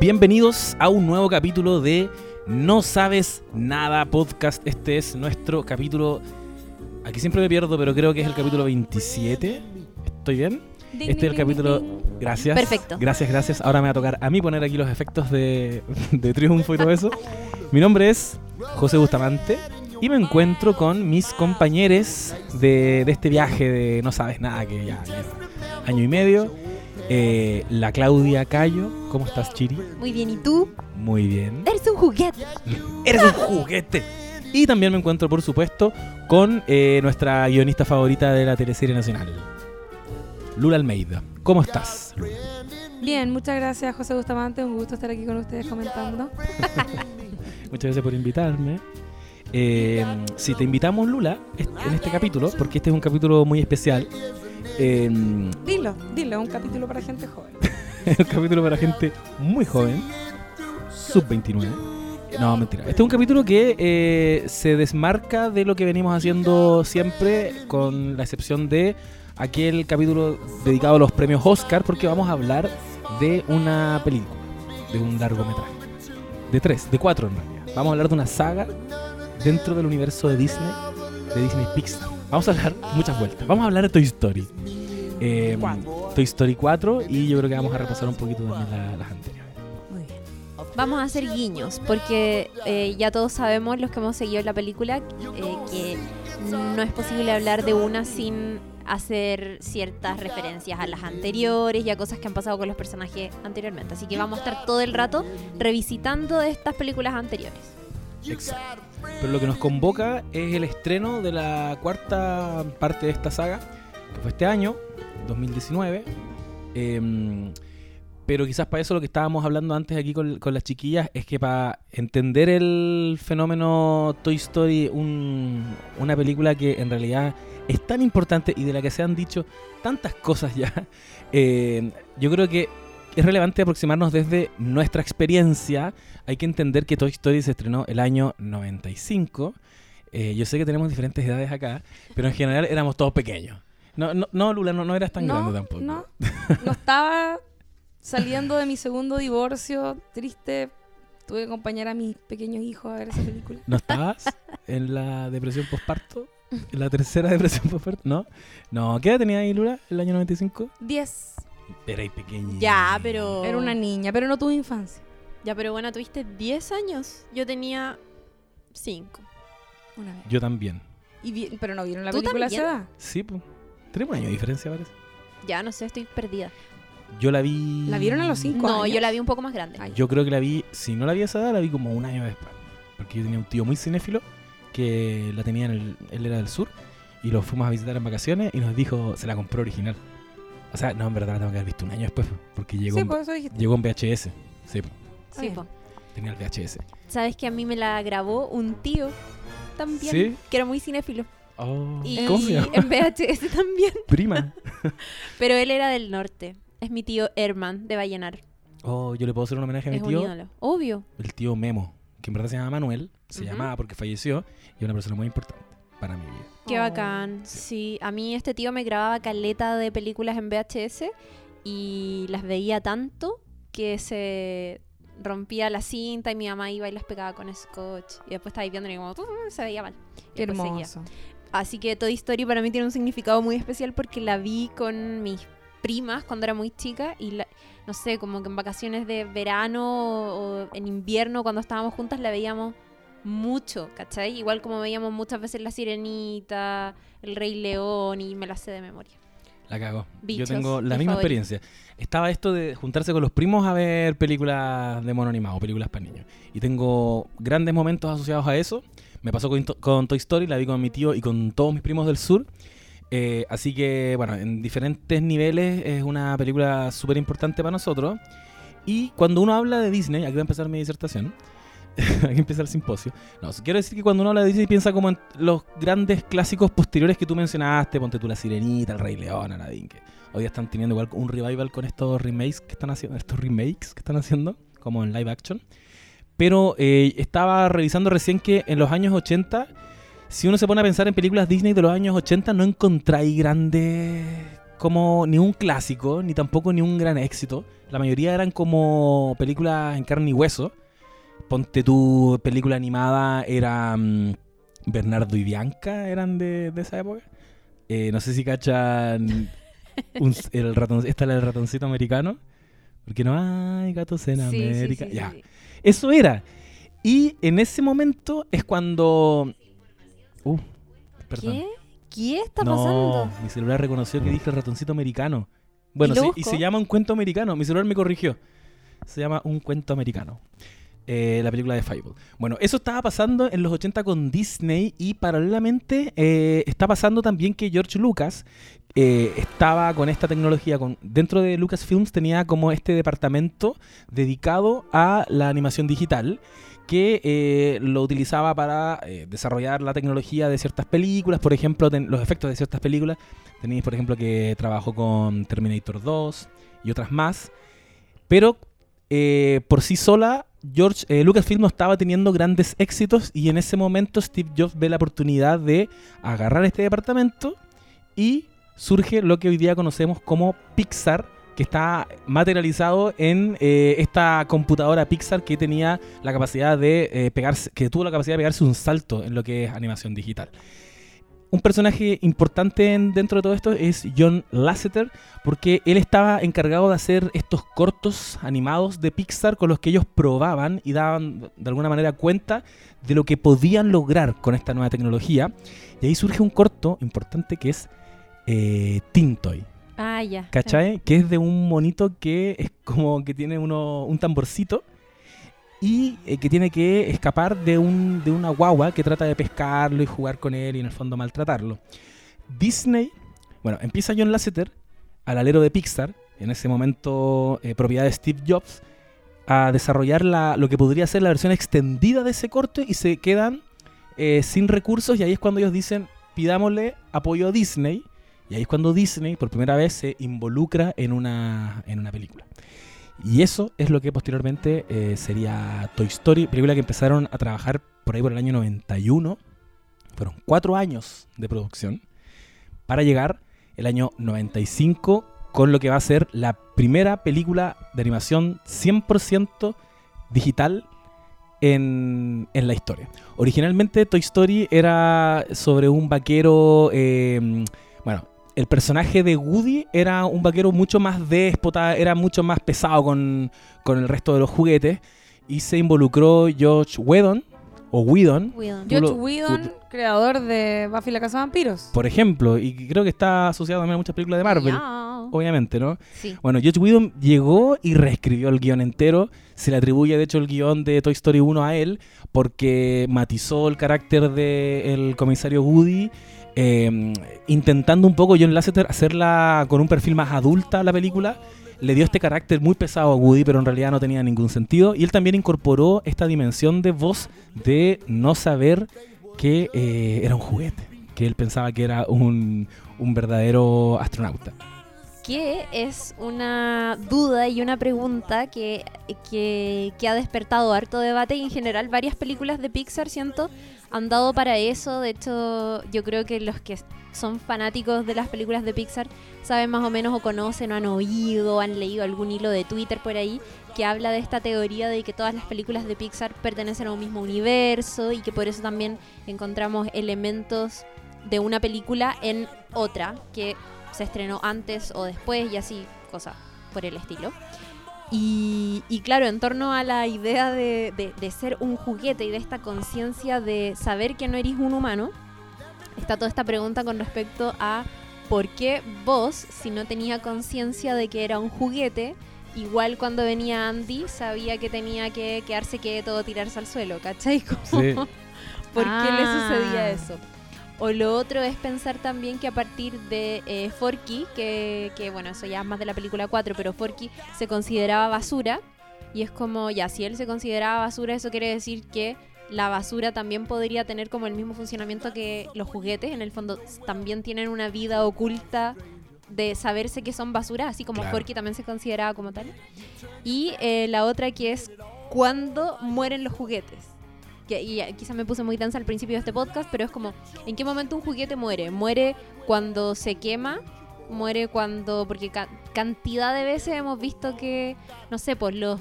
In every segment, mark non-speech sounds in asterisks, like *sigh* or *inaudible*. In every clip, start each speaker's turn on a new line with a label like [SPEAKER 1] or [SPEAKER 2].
[SPEAKER 1] Bienvenidos a un nuevo capítulo de No Sabes Nada Podcast. Este es nuestro capítulo. Aquí siempre me pierdo, pero creo que es el capítulo 27. ¿Estoy bien? Este es el capítulo. Gracias.
[SPEAKER 2] Perfecto.
[SPEAKER 1] Gracias, gracias. Ahora me va a tocar a mí poner aquí los efectos de, de triunfo y todo eso. Mi nombre es José Bustamante y me encuentro con mis compañeros de, de este viaje de No Sabes Nada, que ya lleva año y medio. Eh, la Claudia Cayo. ¿Cómo estás, Chiri?
[SPEAKER 2] Muy bien, ¿y tú?
[SPEAKER 1] Muy bien.
[SPEAKER 2] Eres un juguete.
[SPEAKER 1] ¡Eres un juguete! Y también me encuentro, por supuesto, con eh, nuestra guionista favorita de la teleserie nacional, Lula Almeida. ¿Cómo estás, Lula?
[SPEAKER 3] Bien, muchas gracias José Bustamante, un gusto estar aquí con ustedes comentando. *laughs*
[SPEAKER 1] Muchas gracias por invitarme. Eh, si te invitamos, Lula, en este capítulo, porque este es un capítulo muy especial, eh,
[SPEAKER 3] Dilo, dilo, un capítulo para gente joven. *laughs*
[SPEAKER 1] un capítulo para gente muy joven, sub-29. No, mentira. Este es un capítulo que eh, se desmarca de lo que venimos haciendo siempre, con la excepción de aquel capítulo dedicado a los premios Oscar, porque vamos a hablar de una película, de un largometraje. De tres, de cuatro en realidad. Vamos a hablar de una saga dentro del universo de Disney, de Disney Pixar. Vamos a hablar muchas vueltas. Vamos a hablar de Toy Story. Eh, Toy Story 4 y yo creo que vamos a repasar un poquito también la- las anteriores.
[SPEAKER 2] Muy bien. Vamos a hacer guiños, porque eh, ya todos sabemos, los que hemos seguido la película, eh, que no es posible hablar de una sin hacer ciertas referencias a las anteriores y a cosas que han pasado con los personajes anteriormente. Así que vamos a estar todo el rato revisitando estas películas anteriores.
[SPEAKER 1] Exacto. Pero lo que nos convoca es el estreno de la cuarta parte de esta saga, que fue este año, 2019. Em, pero quizás para eso lo que estábamos hablando antes aquí con, con las chiquillas es que para entender el fenómeno Toy Story, un- una película que en realidad es tan importante y de la que se han dicho tantas cosas ya, *laughs* eh, yo creo que es relevante aproximarnos desde nuestra experiencia. Hay que entender que Toy Story se estrenó el año 95. Eh, yo sé que tenemos diferentes edades acá, pero en general éramos todos pequeños. No, no, no Lula, no, no eras tan
[SPEAKER 3] no,
[SPEAKER 1] grande tampoco.
[SPEAKER 3] No, *laughs* no estaba saliendo de mi segundo divorcio, triste. Tuve que acompañar a mis pequeños hijos a ver esa película.
[SPEAKER 1] ¿No estabas en la depresión postparto? ¿En la tercera depresión postparto? ¿No? No, ¿qué edad tenía ahí Lula el año 95?
[SPEAKER 3] Diez.
[SPEAKER 1] Era ahí pequeña.
[SPEAKER 2] Ya, pero...
[SPEAKER 3] Era una niña, pero no tuve infancia.
[SPEAKER 2] Ya, pero bueno, tuviste 10 años. Yo tenía 5.
[SPEAKER 3] Una vez.
[SPEAKER 1] Yo también.
[SPEAKER 3] Y vi- pero no vieron la
[SPEAKER 2] ¿Tú
[SPEAKER 3] película
[SPEAKER 2] también?
[SPEAKER 3] edad.
[SPEAKER 1] Sí, pues. Tenemos un año de diferencia, parece.
[SPEAKER 2] Ya, no sé, estoy perdida.
[SPEAKER 1] Yo la vi.
[SPEAKER 3] ¿La vieron a los cinco
[SPEAKER 2] No,
[SPEAKER 3] años?
[SPEAKER 2] yo la vi un poco más grande.
[SPEAKER 3] Ay.
[SPEAKER 1] Yo creo que la vi, si no la vi a esa edad, la vi como un año después. Porque yo tenía un tío muy cinéfilo que la tenía en el. Él era del sur y lo fuimos a visitar en vacaciones y nos dijo, se la compró original. O sea, no, en verdad la tengo que haber visto un año después, porque llegó,
[SPEAKER 3] Sí,
[SPEAKER 1] en,
[SPEAKER 3] por eso dijiste.
[SPEAKER 1] llegó en VHS. Sí, po,
[SPEAKER 2] Sí, po.
[SPEAKER 1] tenía el VHS.
[SPEAKER 2] Sabes que a mí me la grabó un tío también,
[SPEAKER 1] ¿Sí?
[SPEAKER 2] que era muy cinéfilo.
[SPEAKER 1] Oh,
[SPEAKER 2] Y
[SPEAKER 1] ¿Cómo se llama?
[SPEAKER 2] en VHS *laughs* también.
[SPEAKER 1] Prima. *laughs*
[SPEAKER 2] Pero él era del norte. Es mi tío Herman de Vallenar.
[SPEAKER 1] Oh, yo le puedo hacer un homenaje a mi
[SPEAKER 2] Es un
[SPEAKER 1] tío,
[SPEAKER 2] ídolo. Obvio.
[SPEAKER 1] el tío Memo, que en verdad se llama Manuel, se llamaba porque falleció y es una persona muy importante para mi vida.
[SPEAKER 2] Qué
[SPEAKER 3] Oh.
[SPEAKER 2] bacán. Sí, a mí este tío me grababa caleta de películas en VHS y las veía tanto que se rompía la cinta y mi mamá iba y las pegaba con scotch. Y después estaba viendo y como "Uh, se veía mal.
[SPEAKER 3] Qué hermoso.
[SPEAKER 2] Así que Toy Story para mí tiene un significado muy especial porque la vi con mis primas cuando era muy chica y la- no sé, como que en vacaciones de verano o en invierno cuando estábamos juntas la veíamos mucho, ¿cachai? Igual como veíamos muchas veces La Sirenita, El Rey León y me la sé de memoria.
[SPEAKER 1] La cago.
[SPEAKER 2] Bichos,
[SPEAKER 1] Yo tengo la
[SPEAKER 2] mi
[SPEAKER 1] misma
[SPEAKER 2] favorito.
[SPEAKER 1] experiencia. Estaba esto de juntarse con los primos a ver películas de mono animado, películas para niños. Y tengo grandes momentos asociados a eso. Me pasó con, con Toy Story, la vi con mi tío y con todos mis primos del sur. Eh, así que, bueno, en diferentes niveles es una película súper importante para nosotros. Y cuando uno habla de Disney, aquí va a empezar mi disertación. *laughs* aquí empieza el simposio. No, quiero decir que cuando uno habla de Disney piensa como en los grandes clásicos posteriores que tú mencionaste, ponte tú La Sirenita, El Rey León, Aladdin, que hoy están teniendo igual un revival con estos remakes que están haciendo, estos remakes que están haciendo, como en live action. Pero eh, estaba revisando recién que en los años 80, si uno se pone a pensar en películas Disney de los años 80, no encontráis grandes como ni un clásico, ni tampoco ni un gran éxito. La mayoría eran como películas en carne y hueso. Ponte tu película animada, era mm, Bernardo y Bianca, eran de, de esa época. Eh, no sé si cachan *laughs* un- el ratón, esta es la del ratoncito americano. Porque no hay gatos en
[SPEAKER 2] Sí,
[SPEAKER 1] América.
[SPEAKER 2] sí,
[SPEAKER 1] ya. Eso era. Y en ese momento es cuando. Uh, perdón.
[SPEAKER 2] ¿Qué? ¿Qué está
[SPEAKER 1] no,
[SPEAKER 2] pasando?
[SPEAKER 1] mi celular reconoció que dije el ratoncito americano. Bueno,
[SPEAKER 2] ¿Y lo
[SPEAKER 1] sí, y se llama un cuento americano. Mi celular me corrigió. Se llama un cuento americano. Eh, la película de Fable. Bueno, eso estaba pasando en los 80 con Disney y paralelamente eh, está pasando también que George Lucas eh, estaba con esta tecnología. Con, dentro de Lucasfilms tenía como este departamento dedicado a la animación digital que lo utilizaba para desarrollar la tecnología de ciertas películas, por ejemplo, los efectos de ciertas películas. Tenéis, por ejemplo, que trabajó con Terminator 2 y otras más. Pero por sí sola, George eh, Lucasfilm no estaba teniendo grandes éxitos y en ese momento Steve Jobs ve la oportunidad de agarrar este departamento y surge lo que hoy día conocemos como Pixar, que está materializado en eh, esta computadora Pixar que tenía la capacidad de eh, pegarse, que tuvo la capacidad de pegarse un salto en lo que es animación digital. Un personaje importante en- dentro de todo esto es John Lasseter, porque él estaba encargado de hacer estos cortos animados de Pixar con los que ellos probaban y daban de alguna manera cuenta de lo que podían lograr con esta nueva tecnología. Y ahí surge un corto importante que es eh, Tintoy.
[SPEAKER 2] Ah, ya.
[SPEAKER 1] ¿Cachai? Que es de un monito que es como que tiene uno, un tamborcito y eh, que tiene que escapar de, un, de una guagua que trata de pescarlo y jugar con él y en el fondo maltratarlo. Disney, bueno, empieza John Lasseter, al alero de Pixar, en ese momento eh, propiedad de Steve Jobs, a desarrollar la- lo que podría ser la versión extendida de ese corto y se quedan eh, sin recursos y ahí es cuando ellos dicen pidámosle apoyo a Disney y ahí es cuando Disney por primera vez se involucra en una, en una película. Y eso es lo que posteriormente eh, sería Toy Story, película que empezaron a trabajar por ahí por el año 91. Fueron cuatro años de producción para llegar el año 95 con lo que va a ser la primera película de animación 100% digital en, en la historia. Originalmente Toy Story era sobre un vaquero, bueno, el personaje de Woody era un vaquero mucho más déspota, era mucho más pesado con, con el resto de los juguetes y se involucró George Whedon o Whedon,
[SPEAKER 2] Whedon.
[SPEAKER 3] George Whedon, creador de Buffy la Casa de Vampiros.
[SPEAKER 1] por ejemplo, y creo que está asociado también a muchas películas de Marvel,
[SPEAKER 2] Ya.
[SPEAKER 1] obviamente, ¿no?
[SPEAKER 2] Sí.
[SPEAKER 1] Bueno, George Whedon llegó y reescribió el guion entero. Se le atribuye, de hecho, el guion de Toy Story 1 a él, porque matizó el carácter del comisario Woody, eh, intentando un poco John Lasseter hacerla con un perfil más adulta la película. Le dio este carácter muy pesado a Woody, pero en realidad no tenía ningún sentido. Y él también incorporó esta dimensión de voz de no saber que eh, era un juguete, que él pensaba que era un, un verdadero astronauta.
[SPEAKER 2] que es una duda y una pregunta que, que, que ha despertado harto debate y en general varias películas de Pixar, siento, han dado para eso. De hecho, yo creo que los que son fanáticos de las películas de Pixar saben más o menos o conocen o han oído o han leído algún hilo de Twitter por ahí que habla de esta teoría de que todas las películas de Pixar pertenecen a un mismo universo y que por eso también encontramos elementos de una película en otra que se estrenó antes o después y así, cosas por el estilo. Y, y claro, en torno a la idea de, de- de ser un juguete y de esta conciencia de saber que no eres un humano, está toda esta pregunta con respecto a por qué vos, si no tenía conciencia de que era un juguete, igual cuando venía Andy sabía que tenía que quedarse quieto o tirarse al suelo, ¿cachai? *laughs* Como,
[SPEAKER 1] Sí.
[SPEAKER 2] ¿Por qué le
[SPEAKER 3] Ah.
[SPEAKER 2] sucedía eso? O lo otro es pensar también que a partir de eh, Forky, que, que, bueno, eso ya es más de la película 4, pero Forky se consideraba basura. Y es como, ya, si él se consideraba basura, eso quiere decir que la basura también podría tener como el mismo funcionamiento que los juguetes. En el fondo, también tienen una vida oculta de saberse que son basura, así como
[SPEAKER 1] Claro.
[SPEAKER 2] Forky también se consideraba como tal. Y eh, la otra que es cuándo mueren los juguetes. Que, y ya, quizás me puse muy densa al principio de este podcast, pero es como, ¿en qué momento un juguete muere? ¿Muere cuando se quema muere cuando, porque ca- cantidad de veces hemos visto que, no sé, pues los,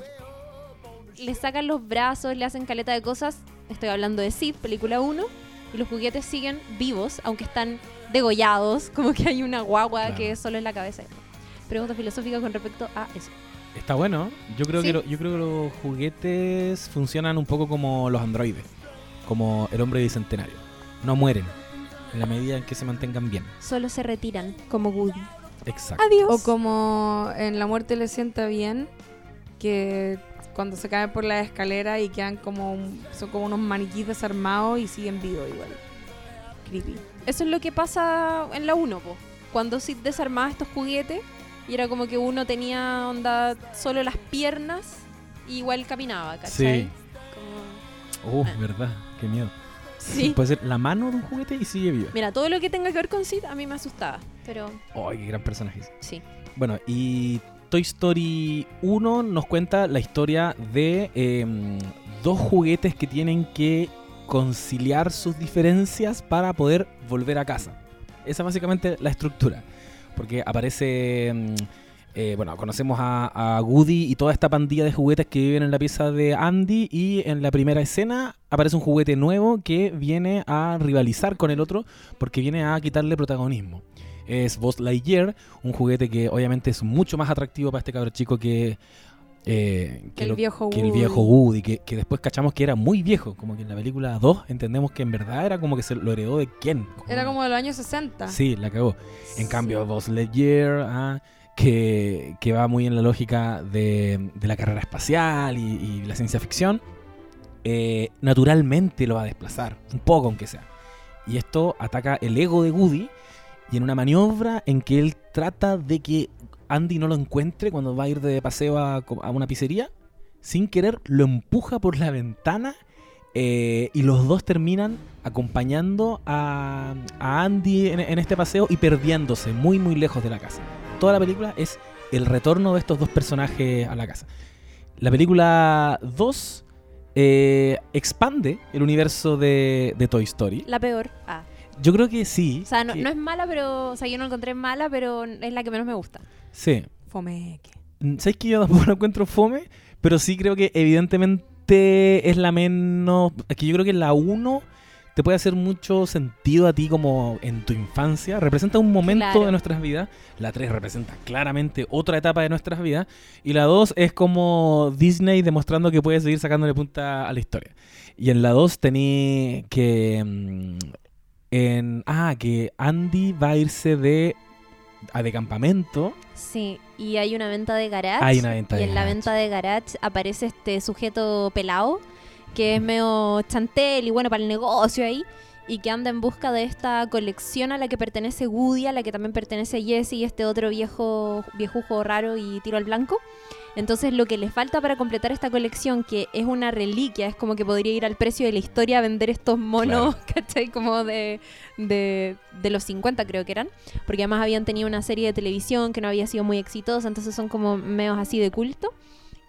[SPEAKER 2] le sacan los brazos, le hacen caleta de cosas, estoy hablando de Sid, película 1, y los juguetes siguen vivos, aunque están degollados, *laughs* como que hay una guagua
[SPEAKER 1] Claro.
[SPEAKER 2] que solo es la cabeza. Pregunta filosófica con respecto a eso.
[SPEAKER 1] Está bueno. Yo creo,
[SPEAKER 2] Sí.
[SPEAKER 1] que lo- yo creo que los juguetes funcionan un poco como los androides, como el hombre bicentenario. No mueren en la medida en que se mantengan bien.
[SPEAKER 2] Solo se retiran, como Woody.
[SPEAKER 1] Exacto.
[SPEAKER 2] Adiós.
[SPEAKER 3] O como en La muerte le sienta bien, que cuando se caen por la escalera y quedan como un- son como unos maniquís desarmados y siguen vivos igual. Creepy.
[SPEAKER 2] Eso es lo que pasa en la 1, po. Cuando Sid desarmaba estos juguetes y era como que uno tenía onda solo las piernas y igual caminaba, ¿cachai?
[SPEAKER 1] Sí.
[SPEAKER 2] Como-
[SPEAKER 1] Oh,
[SPEAKER 2] Ah.
[SPEAKER 1] verdad. Qué miedo.
[SPEAKER 2] Sí.
[SPEAKER 1] Puede ser la mano de un juguete y sigue vivo.
[SPEAKER 2] Mira, todo lo que tenga que ver con Sid a mí me asustaba, pero
[SPEAKER 1] ¡Ay, qué gran personaje!
[SPEAKER 2] sí.
[SPEAKER 1] Bueno, y Toy Story 1 nos cuenta la historia de em, dos juguetes que tienen que conciliar sus diferencias para poder volver a casa. Esa es básicamente la estructura. Porque aparece, em, eh, bueno, conocemos a, a y toda esta pandilla de juguetes que viven en la pieza de Andy y en la primera escena aparece un juguete nuevo que viene a rivalizar con el otro porque viene a quitarle protagonismo. Es Buzz Lightyear, un juguete que obviamente es mucho más atractivo para este cabro chico que, eh,
[SPEAKER 3] Que el
[SPEAKER 1] lo-
[SPEAKER 3] viejo
[SPEAKER 1] que el
[SPEAKER 3] Woody.
[SPEAKER 1] viejo Woody, que, que después cachamos que era muy viejo, como que en la película 2 entendemos que en verdad era como que se lo heredó de quién.
[SPEAKER 3] Era como de los años 60.
[SPEAKER 1] Sí, la cagó. En
[SPEAKER 2] Sí.
[SPEAKER 1] cambio, Buzz Lightyear, ah, que, que va muy en la lógica de, de la carrera espacial y, y la ciencia ficción, eh, naturalmente lo va a desplazar, un poco aunque sea. Y esto ataca el ego de Woody y en una maniobra en que él trata de que Andy no lo encuentre cuando va a ir de paseo a, una pizzería, sin querer lo empuja por la ventana eh, y los dos terminan acompañando a, a Andy en, en este paseo y perdiéndose muy muy lejos de la casa. Toda la película es el retorno de estos dos personajes a la casa. La película 2 eh, expande el universo de, de Toy Story.
[SPEAKER 2] La peor. Ah.
[SPEAKER 1] Yo creo que sí.
[SPEAKER 2] O sea, no,
[SPEAKER 1] que-
[SPEAKER 2] no es mala, pero. O sea, yo no la encontré mala, pero es la que menos me gusta.
[SPEAKER 1] Sí.
[SPEAKER 3] Fomeque.
[SPEAKER 1] Mm, ¿Sabes que yo tampoco encuentro fome? Pero sí creo que evidentemente es la menos... Es que yo creo que la 1 te puede hacer mucho sentido a ti como en tu infancia. Representa un momento
[SPEAKER 2] Claro.
[SPEAKER 1] de nuestras vidas. La 3 representa claramente otra etapa de nuestras vidas. Y la 2 es como Disney demostrando que puede seguir sacándole punta a la historia. Y en la 2 tení que... En, ah, que Andy va a irse de... A de campamento.
[SPEAKER 2] Sí, y hay una venta de garage.
[SPEAKER 1] Hay una venta
[SPEAKER 2] y
[SPEAKER 1] de
[SPEAKER 2] en la venta de garage aparece este sujeto pelado, que es medio chantel y bueno para el negocio ahí, y que anda en busca de esta colección a la que pertenece Woody, a la que también pertenece Jesse y este otro viejo viejujo raro y tiro al blanco. Entonces lo que le falta para completar esta colección, que es una reliquia, es como que podría ir al precio de la historia a vender estos monos, *laughs* ¿cachai? Como de, de, de los 50 creo que eran, porque además habían tenido una serie de televisión que no había sido muy exitosa, entonces son como medios así de culto.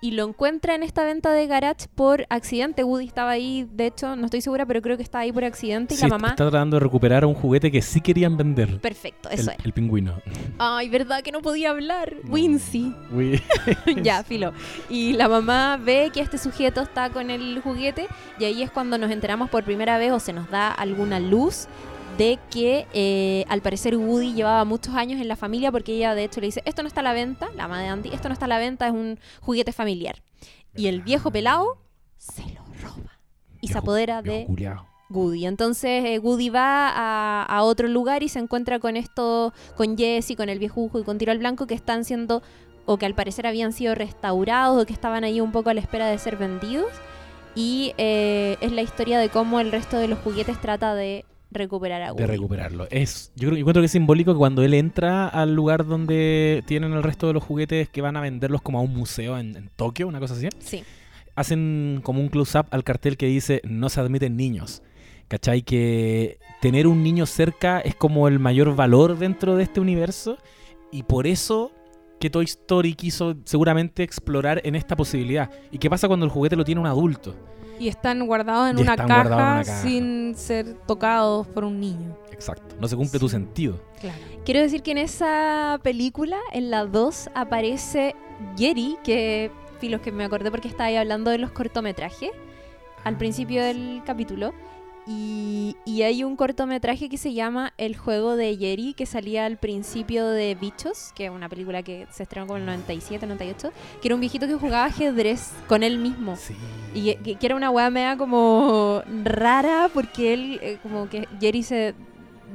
[SPEAKER 2] Y lo encuentra en esta venta de garage por accidente. Woody estaba ahí, de hecho, no estoy segura, pero creo que estaba ahí por accidente. Y
[SPEAKER 1] Sí,
[SPEAKER 2] la mamá.
[SPEAKER 1] está tratando de recuperar un juguete que sí querían vender.
[SPEAKER 2] Perfecto,
[SPEAKER 1] El,
[SPEAKER 2] eso era.
[SPEAKER 1] el pingüino.
[SPEAKER 2] Ay, ¿verdad que no podía hablar? Wincy.
[SPEAKER 1] Uy. *laughs*
[SPEAKER 2] ya, filo. *laughs* Y la mamá ve que este sujeto está con el juguete y ahí es cuando nos enteramos por primera vez o se nos da alguna luz de que eh, al parecer Woody llevaba muchos años en la familia porque ella de hecho le dice, esto no está a la venta, la mamá de Andy, esto no está a la venta, es un juguete familiar. Y el viejo pelado se lo roba y se apodera de
[SPEAKER 1] culiao.
[SPEAKER 2] Woody. Entonces eh, Woody va a, a otro lugar y se encuentra con esto, con Jesse, con el viejujo y con Tiro al Blanco que están siendo, o que al parecer habían sido restaurados o que estaban ahí un poco a la espera de ser vendidos. Y eh, es la historia de cómo el resto de los juguetes trata de recuperar a Woody.
[SPEAKER 1] De recuperarlo. Es, yo creo yo encuentro que es simbólico que cuando él entra al lugar donde tienen el resto de los juguetes que van a venderlos como a un museo en, en Tokio, una cosa así,
[SPEAKER 2] Sí,
[SPEAKER 1] hacen como un close-up al cartel que dice no se admiten niños. ¿Cachai? Que tener un niño cerca es como el mayor valor dentro de este universo y por eso que Toy Story quiso seguramente explorar en esta posibilidad. ¿Y qué pasa cuando el juguete lo tiene un adulto?
[SPEAKER 3] Y están guardados en,
[SPEAKER 1] Y
[SPEAKER 3] una,
[SPEAKER 1] están
[SPEAKER 3] caja
[SPEAKER 1] guardados en una caja.
[SPEAKER 3] sin ser tocados por un niño.
[SPEAKER 1] Exacto. No se cumple tu sentido.
[SPEAKER 3] Claro.
[SPEAKER 2] Quiero decir que en esa película, en la 2, aparece Gary, que, filos que me acordé porque estaba ahí hablando de los cortometrajes al principio del capítulo. Y, y hay un cortometraje que se llama El juego de Jerry, que salía al principio de Bichos, que es una película que se estrenó como en el 97, 98, que era un viejito que jugaba ajedrez con él mismo.
[SPEAKER 1] Sí.
[SPEAKER 2] Y que, que era una weá media como rara porque él, eh, como que Jerry se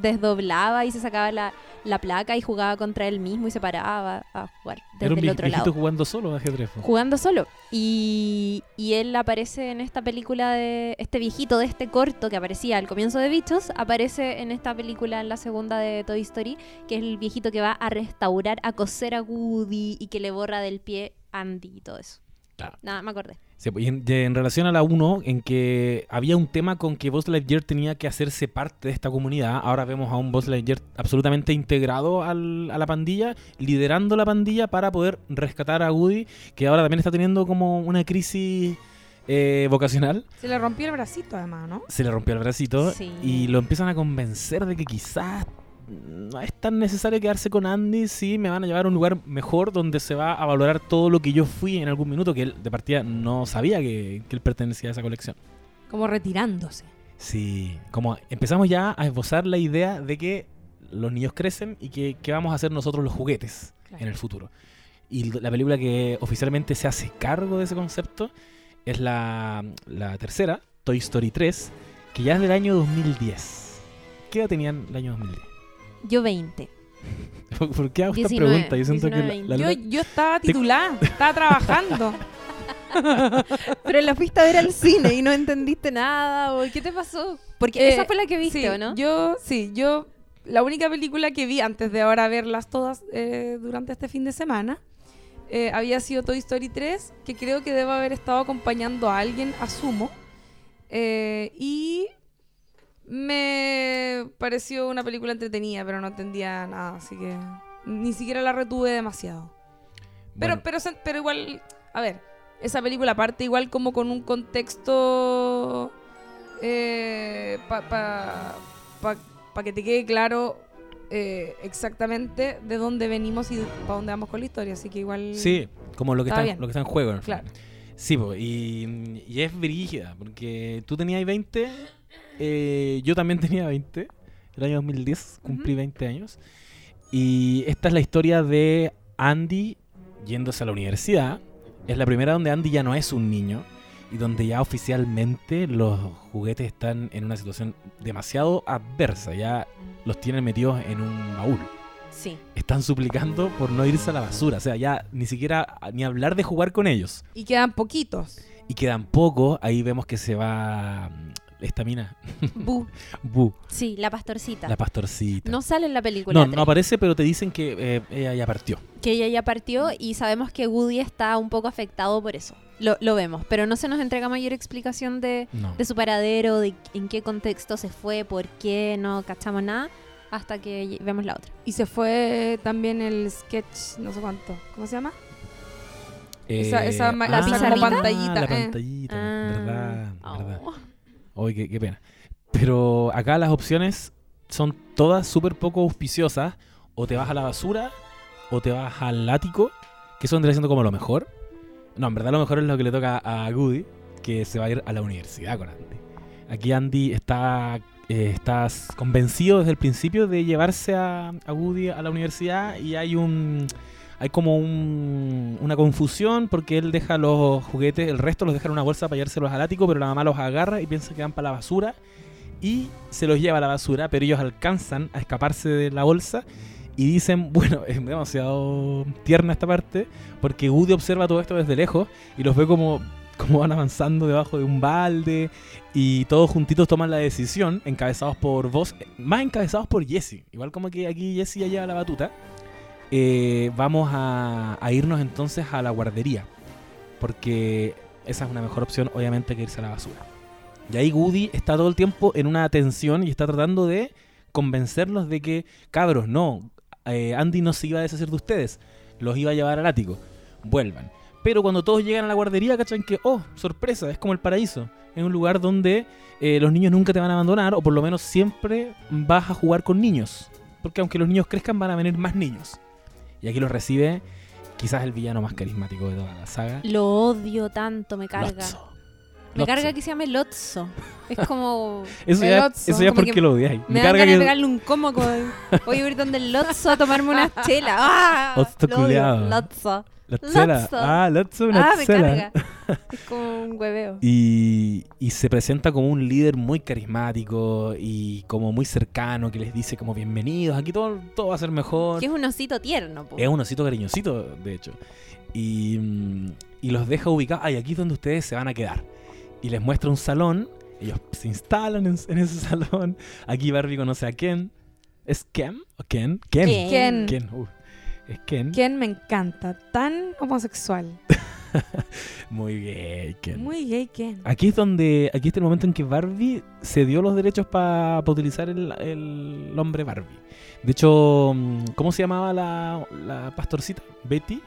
[SPEAKER 2] desdoblaba y se sacaba la, la placa y jugaba contra él mismo y se paraba a jugar desde
[SPEAKER 1] Era un
[SPEAKER 2] el otro
[SPEAKER 1] viejito
[SPEAKER 2] lado.
[SPEAKER 1] jugando solo ajedrez.
[SPEAKER 2] Jugando solo. Y, y él aparece en esta película de. Este viejito de este corto que aparecía al comienzo de Bichos, aparece en esta película, en la segunda de Toy Story, que es el viejito que va a restaurar, a coser a Woody y que le borra del pie Andy y todo eso.
[SPEAKER 1] Claro.
[SPEAKER 2] Nada, me acordé.
[SPEAKER 1] Sí, y en, y en relación a la 1, en que había un tema con que Buzz Lightyear tenía que hacerse parte de esta comunidad, ahora vemos a un Buzz Lightyear absolutamente integrado al- a la pandilla, liderando la pandilla para poder rescatar a Woody, que ahora también está teniendo como una crisis eh, vocacional.
[SPEAKER 3] Se le rompió el bracito además, ¿no?
[SPEAKER 1] Se le rompió el bracito
[SPEAKER 2] Sí.
[SPEAKER 1] y lo empiezan a convencer de que quizás no es tan necesario quedarse con Andy si me van a llevar a un lugar mejor donde se va a valorar todo lo que yo fui en algún minuto, que él de partida no sabía que, que él pertenecía a esa colección.
[SPEAKER 3] Como retirándose.
[SPEAKER 1] Sí, como empezamos ya a esbozar la idea de que los niños crecen y que, que vamos a hacer nosotros los juguetes
[SPEAKER 3] Claro.
[SPEAKER 1] en el futuro. Y la película que oficialmente se hace cargo de ese concepto es la, la tercera, Toy Story 3, que ya es del año 2010. ¿Qué edad tenían el año 2010?
[SPEAKER 2] Yo 20. *laughs*
[SPEAKER 1] ¿Por, qué hago esta
[SPEAKER 2] 19,
[SPEAKER 1] pregunta? Yo siento que la-
[SPEAKER 2] 19,
[SPEAKER 1] la-
[SPEAKER 3] Yo, yo estaba titulada, *laughs* estaba trabajando. *laughs*
[SPEAKER 2] Pero la fuiste a ver al cine y no entendiste nada. ¿o ¿Qué te pasó? Porque
[SPEAKER 3] Eh,
[SPEAKER 2] esa fue la que viste,
[SPEAKER 3] sí,
[SPEAKER 2] ¿o no?
[SPEAKER 3] Yo, sí, yo, la única película que vi antes de ahora verlas todas eh, durante este fin de semana eh, había sido Toy Story 3, que creo que debo haber estado acompañando a alguien, asumo. Eh, y me pareció una película entretenida, pero no entendía nada, así que ni siquiera la retuve demasiado. Pero,
[SPEAKER 1] Bueno,
[SPEAKER 3] pero, igual, a ver, esa película parte igual como con un contexto para pa, pa- pa que te quede claro eh, exactamente de dónde venimos y para dónde vamos con la historia. Así que igual...
[SPEAKER 1] sí, como lo que,
[SPEAKER 3] Está
[SPEAKER 1] lo que está en juego. en
[SPEAKER 3] Claro.
[SPEAKER 1] Sí, po, y, y es brígida, porque tú tenías 20, eh, yo también *laughs* tenía 20, el año 2010, cumplí 20 años. Y esta es la historia de Andy yéndose a la universidad. Es la primera donde Andy ya no es un niño y donde ya oficialmente los juguetes están en una situación demasiado adversa. Ya los tienen metidos en un baúl.
[SPEAKER 2] Sí.
[SPEAKER 1] Están suplicando por no irse a la basura. O sea, ya ni siquiera ni hablar de jugar con ellos.
[SPEAKER 3] Y quedan poquitos.
[SPEAKER 1] Y quedan pocos. Ahí vemos que se va mm, esta mina,
[SPEAKER 3] Bu. *laughs*
[SPEAKER 1] Bu,
[SPEAKER 2] Sí, la pastorcita.
[SPEAKER 1] la pastorcita.
[SPEAKER 2] no sale en la película.
[SPEAKER 1] no, no aparece, pero te dicen que eh, ella ya partió.
[SPEAKER 2] que ella ya partió y sabemos que Woody está un poco afectado por eso. Lo, lo vemos, pero no se nos entrega mayor explicación de,
[SPEAKER 1] No.
[SPEAKER 2] de su paradero, de en qué contexto se fue, por qué, no cachamos nada, hasta que vemos la otra.
[SPEAKER 3] Y se fue también el sketch, no sé cuánto. ¿Cómo se llama? esa- esa ma-
[SPEAKER 2] la
[SPEAKER 3] esa
[SPEAKER 2] como
[SPEAKER 3] pantallita,
[SPEAKER 1] La
[SPEAKER 3] eh.
[SPEAKER 1] pantallita, verdad,
[SPEAKER 2] Ah,
[SPEAKER 1] verdad.
[SPEAKER 2] oh.
[SPEAKER 1] Uy, qué, pena. Pero acá las opciones son todas súper poco auspiciosas. O te vas a la basura, o te vas al ático, que eso vendría siendo como lo mejor. No, en verdad lo mejor es lo que le toca a Goody, que se va a ir a la universidad con Andy. Aquí Andy está, eh, está convencido desde el principio de llevarse a, a Woody a la universidad y hay un... Hay como un- una confusión porque él deja los juguetes, el resto los deja en una bolsa para llevárselos al ático, pero la mamá los agarra y piensa que van para la basura y se los lleva a la basura, pero ellos alcanzan a escaparse de la bolsa y dicen, *laughs* bueno, es demasiado tierna esta parte, porque Woody observa todo esto desde lejos y los ve como, como van avanzando debajo de un balde y todos juntitos toman la decisión, encabezados por vos, más encabezados por Jesse, igual como que aquí Jesse ya lleva la batuta. Eh, vamos a, irnos entonces a la guardería, porque esa es una mejor opción, obviamente, que irse a la basura. Y ahí Woody está todo el tiempo en una tensión y está tratando de convencerlos de que, cabros, no, eh, Andy no se iba a deshacer de ustedes, los iba a llevar al ático, vuelvan. Pero cuando todos llegan a la guardería, cachan que, oh, sorpresa, es como el paraíso. Es un lugar donde eh, los niños nunca te van a abandonar, o por lo menos siempre vas a jugar con niños. Porque aunque los niños crezcan, van a venir más niños. Y aquí los recibe quizás el villano más carismático de toda la saga.
[SPEAKER 2] Lo odio tanto, me carga.
[SPEAKER 1] Lotso.
[SPEAKER 2] Me
[SPEAKER 1] Lotso.
[SPEAKER 2] carga que se llame Lotso. Es como. *laughs*
[SPEAKER 1] Eso ya,
[SPEAKER 3] Lotso.
[SPEAKER 1] eso ya es
[SPEAKER 2] que
[SPEAKER 1] porque lo odiáis.
[SPEAKER 2] Me,
[SPEAKER 1] carga
[SPEAKER 2] ganas de
[SPEAKER 1] que...
[SPEAKER 2] pegarle un como con. Voy a ir donde el Lotso a tomarme una *laughs* chela. ¡Ah!
[SPEAKER 1] Lotso La.
[SPEAKER 2] Lotso.
[SPEAKER 1] Ah, Lotso, una
[SPEAKER 2] Ah, me
[SPEAKER 1] chela.
[SPEAKER 2] carga. *laughs* Es como un hueveo.
[SPEAKER 1] Y, y se presenta como un líder muy carismático y como muy cercano que les dice como bienvenidos, aquí todo, todo va a ser mejor.
[SPEAKER 2] Que es un osito tierno, po.
[SPEAKER 1] Es un osito cariñosito, de hecho. Y, y los deja ubicados. Ay, aquí es donde ustedes se van a quedar. Y les muestra un salón. Ellos se instalan en, en ese *laughs* salón. Aquí Barbie conoce a Ken. ¿Es Ken o Ken? Ken.
[SPEAKER 2] Ken.
[SPEAKER 3] Ken.
[SPEAKER 1] Ken, uh, es Ken.
[SPEAKER 3] Ken me encanta. Tan homosexual. *laughs*
[SPEAKER 1] Muy gay, Ken.
[SPEAKER 3] Muy gay Ken.
[SPEAKER 1] Aquí es donde, aquí está el momento en que Barbie se dio los derechos para utilizar el, el nombre Barbie. De hecho, mm, ¿cómo se llamaba la, la pastorcita? Betty.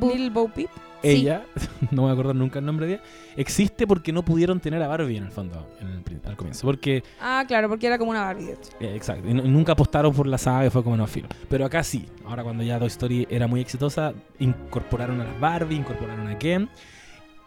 [SPEAKER 3] Lil Bo Peep.
[SPEAKER 2] Sí.
[SPEAKER 1] Ella, *laughs* no me voy a acordar nunca el nombre de ella, existe porque no pudieron tener a Barbie en el fondo, en el al comienzo. Porque,
[SPEAKER 3] Ah, claro, porque era como una Barbie, de hecho.
[SPEAKER 1] eh, exacto, y nunca apostaron por la saga y fue como no filo. Pero acá sí, ahora cuando ya Toy Story era muy exitosa, incorporaron a las Barbie, incorporaron a Ken.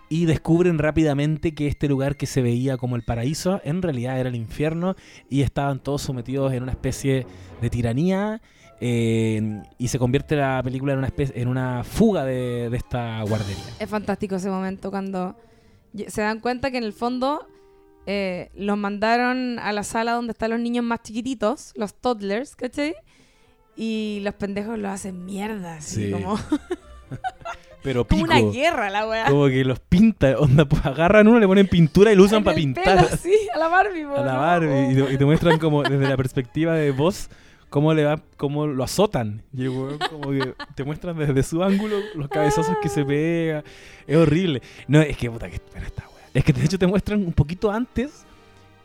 [SPEAKER 1] Y descubren rápidamente que este lugar que se veía como el paraíso en realidad era el infierno y estaban todos sometidos en una especie de tiranía eh, y se convierte la película en una especie, en una fuga de, de esta guardería.
[SPEAKER 3] Es fantástico ese momento cuando se dan cuenta que en el fondo eh, los mandaron a la sala donde están los niños más chiquititos, los toddlers, ¿cachai? Y los pendejos los hacen mierda, así
[SPEAKER 1] Sí.
[SPEAKER 3] como, *laughs*
[SPEAKER 1] Pero
[SPEAKER 3] como
[SPEAKER 1] pico.
[SPEAKER 3] una guerra la weá.
[SPEAKER 1] Como que los pinta, onda, pues agarran uno, le ponen pintura y lo usan para pintar
[SPEAKER 3] pelo, *laughs* sí, a la Barbie,
[SPEAKER 1] a la. Barbie. Y te, y te muestran como desde la *laughs* perspectiva de vos cómo le va, cómo lo azotan. Y el weón *laughs* como que te muestran desde su ángulo los cabezazos que se pega. Es horrible. No, es que puta que espera esta wea. Es que de hecho te muestran un poquito antes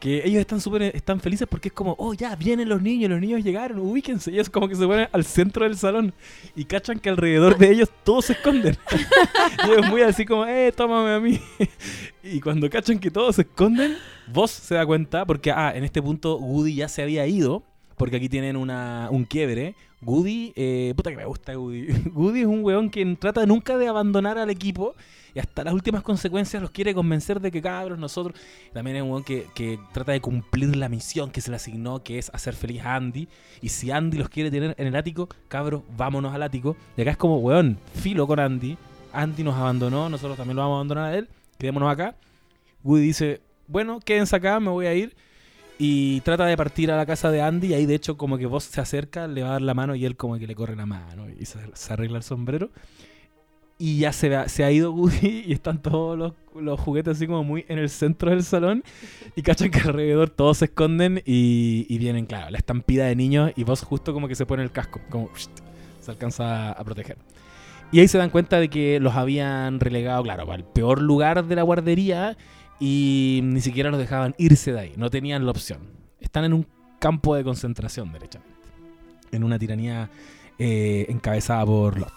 [SPEAKER 1] que ellos están súper están felices porque es como, oh ya, vienen los niños, los niños llegaron, ubíquense. Y es como que se ponen al centro del salón y cachan que alrededor de ellos todos se esconden. *laughs* y ellos muy así como, eh, tómame a mí. y cuando cachan que todos se esconden, vos se da cuenta, porque ah, en este punto Woody ya se había ido, porque aquí tienen una, un quiebre. Woody, eh, puta que me gusta Woody. Woody *laughs* es un weón que trata nunca de abandonar al equipo y hasta las últimas consecuencias los quiere convencer de que cabros, nosotros. También es un weón que, que trata de cumplir la misión que se le asignó, que es hacer feliz a Andy. Y si Andy los quiere tener en el ático, cabros, vámonos al ático. Y acá es como, weón, filo con Andy. Andy nos abandonó, nosotros también lo vamos a abandonar a él. Quedémonos acá. Woody dice, bueno, quédense acá, me voy a ir. Y trata de partir a la casa de Andy y ahí de hecho como que vos se acerca, le va a dar la mano y él como que le corre la mano y se, arregla el sombrero. Y ya se, va- se ha ido Woody *laughs* y están todos los, los juguetes así como muy en el centro del salón y cachan que alrededor todos se esconden y, y vienen, claro, la estampida de niños y vos justo como que se pone el casco, como se alcanza a proteger. Y ahí se dan cuenta de que los habían relegado, claro, al peor lugar de la guardería y ni siquiera los dejaban irse de ahí, no tenían la opción. Están en un campo de concentración, derechamente. En una tiranía eh, encabezada por Lot.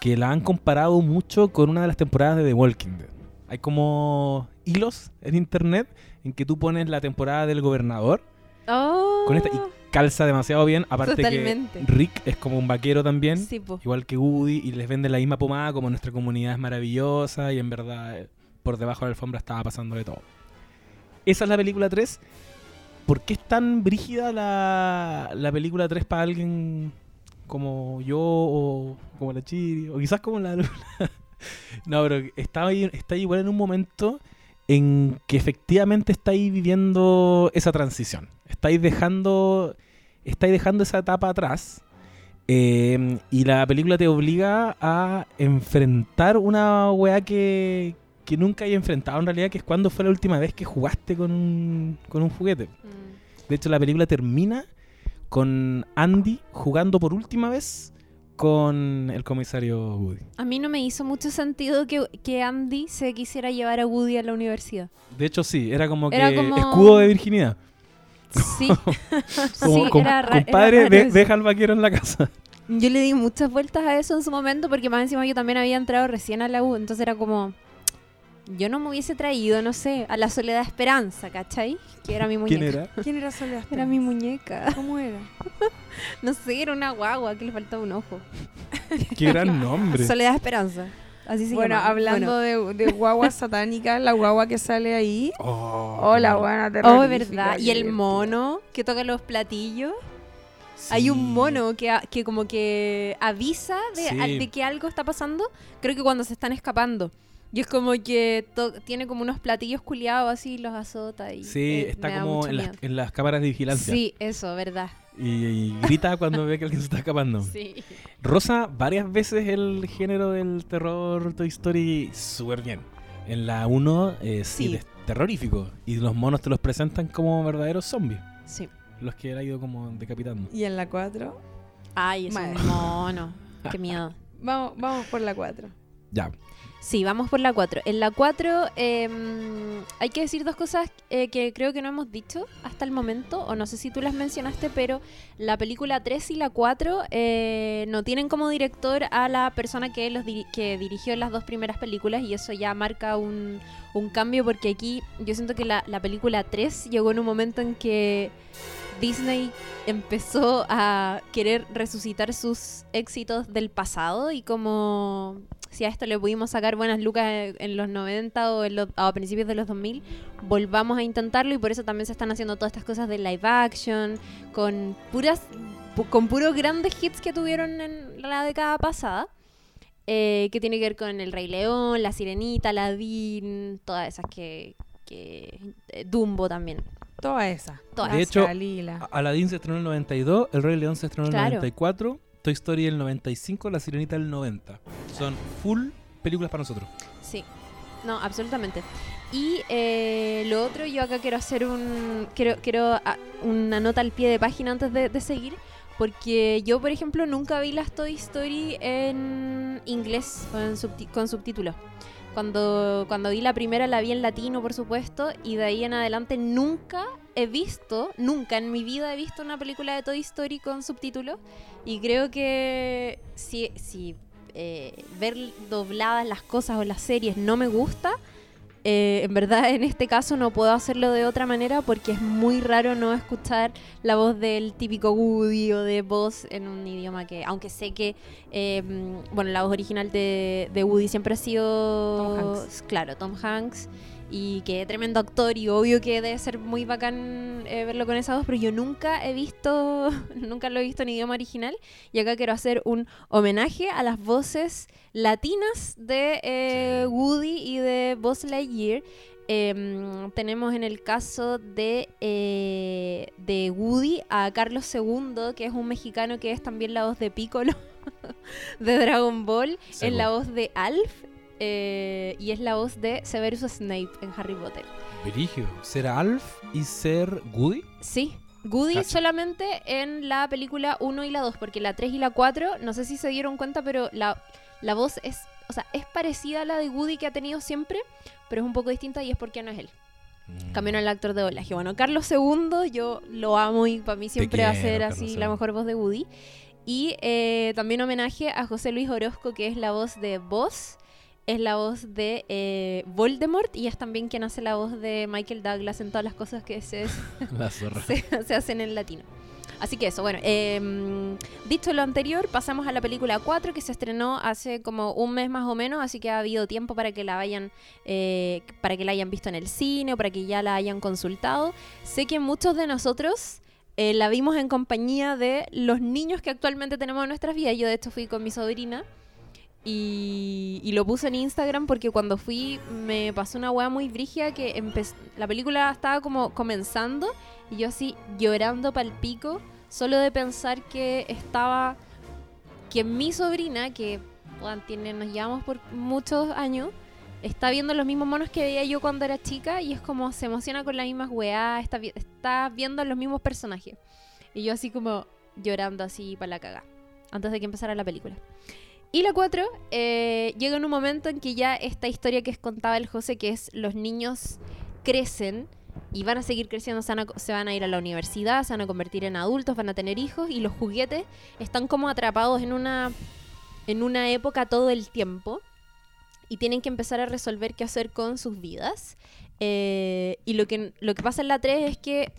[SPEAKER 1] Que la han comparado mucho con una de las temporadas de The Walking Dead. Hay como hilos en internet en que tú pones la temporada del gobernador
[SPEAKER 2] Oh.
[SPEAKER 1] con esta y calza demasiado bien. Aparte
[SPEAKER 2] Totalmente.
[SPEAKER 1] que Rick es como un vaquero también.
[SPEAKER 2] Sí.
[SPEAKER 1] Igual que Woody, y les venden la misma pomada como nuestra comunidad es maravillosa y en verdad eh, por debajo de la alfombra estaba pasando todo. Esa es la película 3. ¿Por qué es tan brígida la, la película 3 para alguien como yo o como la Chiri o quizás como la Luna? *laughs* no, pero está, ahí- está igual en un momento en que efectivamente estáis viviendo esa transición. Estáis dejando, estáis dejando esa etapa atrás. eh, y la película te obliga a enfrentar una weá que, que nunca hay enfrentado en realidad, que es cuando fue la última vez que jugaste con un, con un juguete.
[SPEAKER 2] Mm.
[SPEAKER 1] De hecho, la película termina con Andy jugando por última vez con el comisario Woody.
[SPEAKER 2] A mí no me hizo mucho sentido que, que Andy se quisiera llevar a Woody a la universidad.
[SPEAKER 1] De hecho, sí, era como
[SPEAKER 2] Era
[SPEAKER 1] que
[SPEAKER 2] como-
[SPEAKER 1] escudo de virginidad.
[SPEAKER 2] Sí, *laughs*
[SPEAKER 1] Como,
[SPEAKER 2] sí, era, ra- era
[SPEAKER 1] compadre,
[SPEAKER 2] raro
[SPEAKER 1] de-
[SPEAKER 2] eso.
[SPEAKER 1] deja al vaquero en la casa.
[SPEAKER 2] Yo le di muchas vueltas a eso en su momento porque más encima yo también había entrado recién a la U, entonces era como yo no me hubiese traído, no sé, a la Soledad Esperanza, ¿cachai? Que era mi muñeca.
[SPEAKER 1] ¿Quién era?
[SPEAKER 3] ¿Quién era Soledad? *laughs*
[SPEAKER 2] Era mi muñeca.
[SPEAKER 3] ¿Cómo era? *laughs*
[SPEAKER 2] No sé, era una guagua que le faltaba un ojo. *laughs*
[SPEAKER 1] Qué gran nombre.
[SPEAKER 2] Soledad Esperanza. Así se
[SPEAKER 3] Bueno,
[SPEAKER 2] llama.
[SPEAKER 3] hablando de, de guaguas satánicas, la guagua que sale ahí.
[SPEAKER 1] Oh,
[SPEAKER 3] Hola,
[SPEAKER 1] qué
[SPEAKER 3] buena,
[SPEAKER 2] Oh, verdad. Y el mono que toca los platillos.
[SPEAKER 1] Sí.
[SPEAKER 2] Hay un mono que, que como que avisa de,
[SPEAKER 1] Sí.
[SPEAKER 2] a- de que algo está pasando. Creo que cuando se están escapando. Y es como que tiene como unos platillos culiados así, los azota y
[SPEAKER 1] Sí,
[SPEAKER 2] eh,
[SPEAKER 1] está como en las, en las cámaras de vigilancia.
[SPEAKER 2] Sí, eso, verdad.
[SPEAKER 1] Y, y grita cuando ve que alguien se está escapando. *laughs*
[SPEAKER 2] Sí.
[SPEAKER 1] Rosa varias veces el género del terror Toy Story súper bien. En la 1 eh, sí,
[SPEAKER 2] Sí.
[SPEAKER 1] es terrorífico. Y los monos te los presentan como verdaderos zombies.
[SPEAKER 2] Sí.
[SPEAKER 1] Los que él ha ido como decapitando.
[SPEAKER 3] Y en la 4.
[SPEAKER 2] Ay, es
[SPEAKER 3] Madre.
[SPEAKER 2] un mono. Qué miedo. *laughs*
[SPEAKER 3] Vamos, vamos por la 4.
[SPEAKER 1] Ya.
[SPEAKER 2] Sí, vamos por la 4. En la 4 em, hay que decir dos cosas eh, que creo que no hemos dicho hasta el momento, o no sé si tú las mencionaste, pero la película 3 y la 4 eh, no tienen como director a la persona que, los diri- que dirigió las dos primeras películas y eso ya marca un, un cambio porque aquí yo siento que la, la película 3 llegó en un momento en que Disney empezó a querer resucitar sus éxitos del pasado y como si a esto le pudimos sacar buenas lucas en- en los 90 o en los- a principios de los 2000, volvamos a intentarlo y por eso también se están haciendo todas estas cosas de live action, con puras pu- con puros grandes hits que tuvieron en la década pasada. eh, que tiene que ver con El Rey León, La Sirenita, Aladdin, todas esas que... que eh, Dumbo también.
[SPEAKER 3] Toda esa.
[SPEAKER 2] Todas.
[SPEAKER 1] De hecho,
[SPEAKER 3] Lila.
[SPEAKER 1] Aladdin se estrenó en el 92, El Rey León se estrenó en el
[SPEAKER 2] Claro.
[SPEAKER 1] 94, Toy Story en el 95, La Sirenita en el 90. Son full películas para nosotros.
[SPEAKER 2] Sí, no, absolutamente. Y eh, lo otro, yo acá quiero hacer un quiero, quiero ah, una nota al pie de página antes de, seguir, porque yo, por ejemplo, nunca vi las Toy Story en inglés en subti- con subtítulos. Cuando, cuando vi la primera la vi en latino, por supuesto, y de ahí en adelante nunca he visto, nunca en mi vida he visto una película de Toy Story con subtítulos. Y creo que si, si eh, ver dobladas las cosas o las series no me gusta, eh, en verdad en este caso no puedo hacerlo de otra manera porque es muy raro no escuchar la voz del típico Woody o de voz en un idioma que, aunque sé que, eh, mm, bueno, la voz original de, de Woody siempre ha sido,
[SPEAKER 3] Tom Hanks.
[SPEAKER 2] claro, Tom Hanks. Y que tremendo actor y obvio que debe ser muy bacán eh, verlo con esa voz, pero yo nunca he visto, *laughs* nunca lo he visto en idioma original. Y acá quiero hacer un homenaje a las voces latinas de eh, Woody y de Buzz Lightyear. Em, tenemos en el caso de, eh, de Woody a Carlos II, que es un mexicano que es también la voz de Piccolo *laughs* de Dragon Ball, es
[SPEAKER 1] Seco.
[SPEAKER 2] la voz de Alf eh, y es la voz de Severus Snape en Harry Potter.
[SPEAKER 1] Brigio. ¿Ser Alf y ser Woody?
[SPEAKER 2] Sí.
[SPEAKER 1] Cacho.
[SPEAKER 2] solamente en la película 1 y la 2, porque la 3 y la 4, no sé si se dieron cuenta, pero la, la voz es, o sea, es parecida a la de Woody que ha tenido siempre, pero es un poco distinta y es porque no es él.
[SPEAKER 1] Mm.
[SPEAKER 2] Cambiaron al actor de doblaje. Bueno, Carlos II, yo lo amo y para mí siempre va a
[SPEAKER 1] quiero,
[SPEAKER 2] ser
[SPEAKER 1] Carlos
[SPEAKER 2] así
[SPEAKER 1] II.
[SPEAKER 2] la mejor voz de Woody. Y eh, también homenaje a José Luis Orozco, que es la voz de Voz, es la voz de eh, Voldemort y es también quien hace la voz de Michael Douglas en todas las cosas que se, *laughs* se, se hacen en latino. Así que eso, bueno, em, dicho lo anterior, pasamos a la película 4 que se estrenó hace como un mes más o menos, así que ha habido tiempo para que la vayan, eh, para que la hayan visto en el cine o para que ya la hayan consultado. Sé que muchos de nosotros eh, la vimos en compañía de los niños que actualmente tenemos en nuestras vidas. Yo de hecho fui con mi sobrina y, lo puse en Instagram porque cuando fui me pasó una weá muy brigia que la película estaba como comenzando y yo así llorando pal pico solo de pensar que estaba que mi sobrina que nos llevamos por muchos años está viendo los mismos monos que veía yo cuando era chica y es como se emociona con las mismas weá está, está viendo los mismos personajes. Y yo así como llorando así para la caga antes de que empezara la película y la 4 eh, llega en un momento en que ya esta historia que contaba el José, que es los niños crecen y van a seguir creciendo, se van, a, ir a la universidad, se van a convertir en adultos, van a tener hijos y los juguetes están como atrapados en una, en una época todo el tiempo y tienen que empezar a resolver qué hacer con sus vidas. Eh, y lo que, lo que pasa en la 3 es que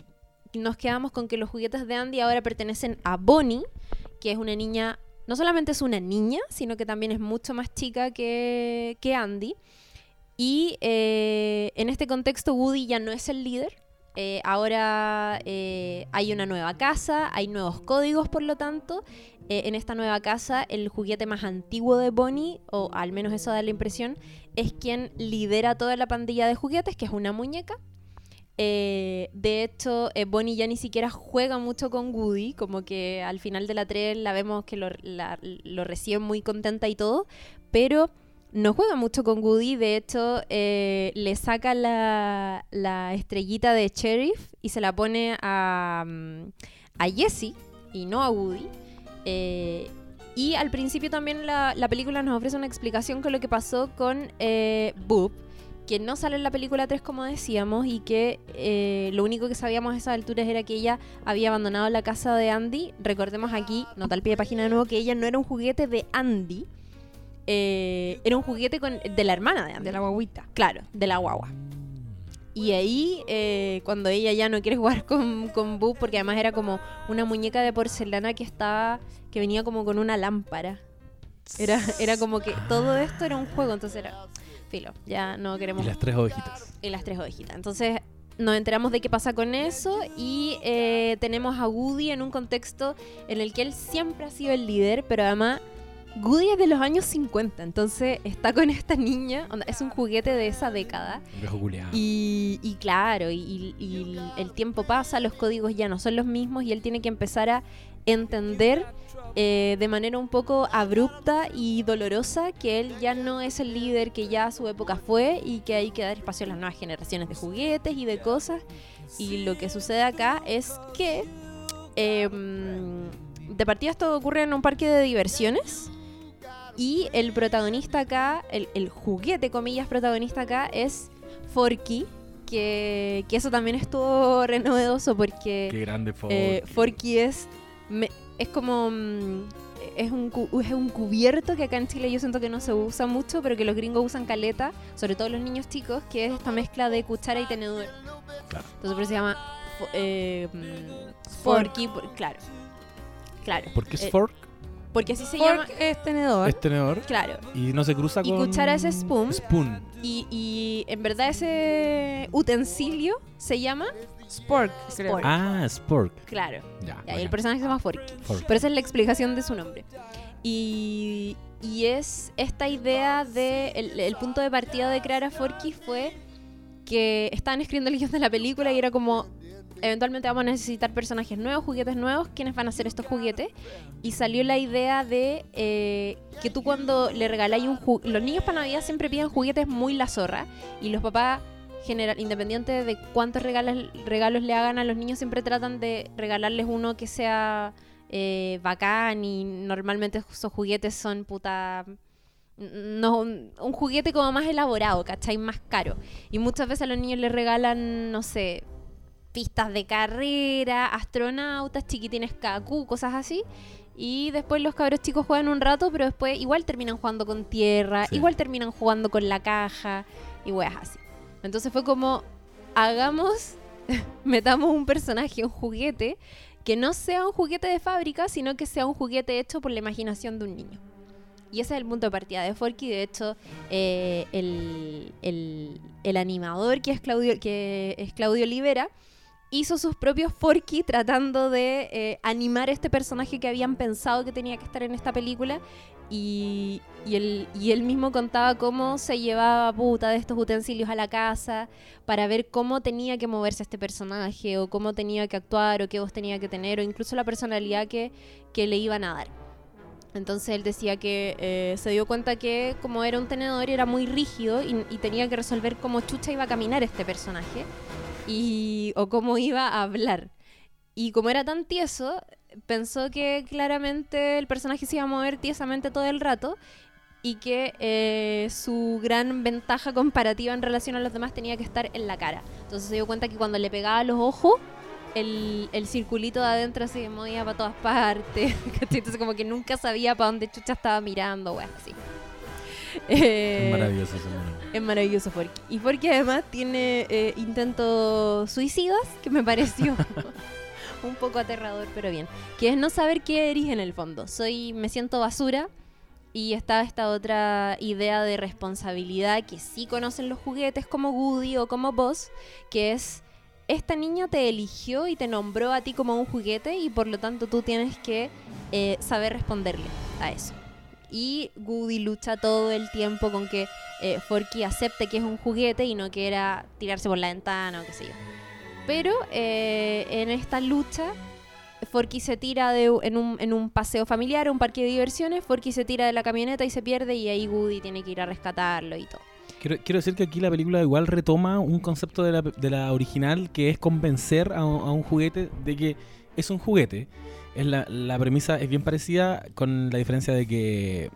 [SPEAKER 2] nos quedamos con que los juguetes de Andy ahora pertenecen a Bonnie, que es una niña, no solamente es una niña, sino que también es mucho más chica que, Andy. Y eh, en este contexto Woody ya no es el líder. Eh, ahora eh, hay una nueva casa, hay nuevos códigos, por lo tanto. en esta nueva casa, el juguete más antiguo de Bonnie, o al menos eso da la impresión, es quien lidera toda la pandilla de juguetes, que es una muñeca. De hecho, Bonnie ya ni siquiera juega mucho con Woody, como que al final de la 3 la vemos que lo, recibe muy contenta y todo, pero no juega mucho con Woody, de hecho eh, le saca la, estrellita de Sheriff y se la pone a, mm, Jesse y no a Woody. Eh, y al principio también la, película nos ofrece una explicación con lo que pasó con eh, Boop, que no sale en la película 3 como decíamos y que eh, lo único que sabíamos a esas alturas era que ella había abandonado la casa de Andy. Recordemos aquí, nota al pie de página de nuevo, que ella no era un juguete de Andy, eh, era un juguete con, de la hermana de Andy.
[SPEAKER 3] De la guaguita.
[SPEAKER 2] Claro, de la guagua. Y ahí, eh, cuando ella ya no quiere *laughs* jugar con, con Boo, porque además era como una muñeca de porcelana que estaba, que venía como con una lámpara. Era, era como que todo esto era un juego, entonces era, filo, ya no queremos...
[SPEAKER 1] Y las tres ovejitas.
[SPEAKER 2] Y las tres ovejitas. Entonces nos enteramos de qué pasa con eso y eh, tenemos a Woody en un contexto en el que él siempre ha sido el líder, pero además Goody es de los años 50, entonces está con esta niña, es un juguete de esa década. Y, y claro, y, el tiempo pasa, los códigos ya no son los mismos y él tiene que empezar a entender eh, de manera un poco abrupta y dolorosa que él ya no es el líder que ya su época fue y que hay que dar espacio a las nuevas generaciones de juguetes y de cosas. Y lo que sucede acá es que... Em, de partida esto ocurre en un parque de diversiones y el protagonista acá, el, juguete, comillas, protagonista acá es Forky. Que, que eso también estuvo *laughs* re novedoso porque.
[SPEAKER 1] Qué grande Forky.
[SPEAKER 2] Eh, Forky es. Es como. Mm, es un, es un cubierto que acá en Chile yo siento que no se usa mucho, pero que los gringos usan caleta, sobre todo los niños chicos, que es esta mezcla de cuchara y tenedor. Claro. Entonces por eso se llama eh, mm, Forky, claro. Claro.
[SPEAKER 1] ¿Por qué es eh, fork?
[SPEAKER 2] Porque así se llama.
[SPEAKER 3] es tenedor.
[SPEAKER 1] Es tenedor.
[SPEAKER 2] Claro.
[SPEAKER 1] Y no se cruza con.
[SPEAKER 2] Y cuchara es spoon.
[SPEAKER 1] Spoon.
[SPEAKER 2] Y, y en verdad ese utensilio se llama.
[SPEAKER 3] Spork,
[SPEAKER 1] Ah, Spork.
[SPEAKER 2] Claro. Ya, y el personaje se llama Forky. Pero esa es la explicación de su nombre. Y, y es esta idea de. El, el, punto de partida de crear a Forky fue que estaban escribiendo el guion de la película y era como eventualmente vamos a necesitar personajes nuevos, juguetes nuevos, ¿quiénes van a hacer estos juguetes? Y salió la idea de eh, que tú cuando le regaláis un juguete, los niños para Navidad siempre piden juguetes muy la zorra y los papás general, independiente de cuántos regalos, regalos le hagan a los niños, siempre tratan de regalarles uno que sea eh, bacán y normalmente esos juguetes son puta... No, un juguete como más elaborado, ¿cachai? Más caro. Y muchas veces a los niños les regalan, no sé, pistas de carrera, astronautas, chiquitines KQ, cosas así. Y después los cabros chicos juegan un rato, pero después igual terminan jugando con tierra, igual terminan jugando con la caja y weas así. Entonces fue como, hagamos, *laughs* metamos un personaje, un juguete, que no sea un juguete de fábrica, sino que sea un juguete hecho por la imaginación de un niño. Y ese es el punto de partida de Forky. De hecho, eh, el, el, animador que es Claudio, que es Claudio Olivera hizo sus propios Forky tratando de eh, animar este personaje que habían pensado que tenía que estar en esta película. Y, él, mismo contaba cómo se llevaba puta de estos utensilios a la casa para ver cómo tenía que moverse este personaje, o cómo tenía que actuar, o qué voz tenía que tener, o incluso la personalidad que, que le iban a dar. Entonces él decía que eh, se dio cuenta que como era un tenedor era muy rígido y, y tenía que resolver cómo chucha iba a caminar este personaje y, o cómo iba a hablar. Y como era tan tieso, pensó que claramente el personaje se iba a mover tiesamente todo el rato y que eh, su gran ventaja comparativa en relación a los demás tenía que estar en la cara. Entonces se dio cuenta que cuando le pegaba los ojos, el, el circulito de adentro se movía para todas partes. *laughs* Entonces como que nunca sabía para dónde chucha estaba mirando, bueno, así. Eh,
[SPEAKER 1] Es maravilloso ese
[SPEAKER 2] es maravilloso Forky. Y Forky además tiene eh, intentos suicidas, que me pareció *laughs* un poco aterrador, pero bien. Que es no saber qué eres en el fondo. Soy, me siento basura. Y está esta otra idea de responsabilidad que sí conocen los juguetes como Woody o como Buzz, que es esta niña te eligió y te nombró a ti como un juguete y por lo tanto tú tienes que eh, saber responderle a eso. Y Woody lucha todo el tiempo con que eh, Forky acepte que es un juguete y no quiera tirarse por la ventana o qué sé yo. Pero eh, en esta lucha, Forky se tira de, en, un, en un paseo familiar, un parque de diversiones, Forky se tira de la camioneta y se pierde y ahí Woody tiene que ir a rescatarlo y todo.
[SPEAKER 1] Quiero, decir que aquí la película igual retoma un concepto de la, original que es convencer a, un- juguete de que es un juguete. La, la premisa es bien parecida con la diferencia de que,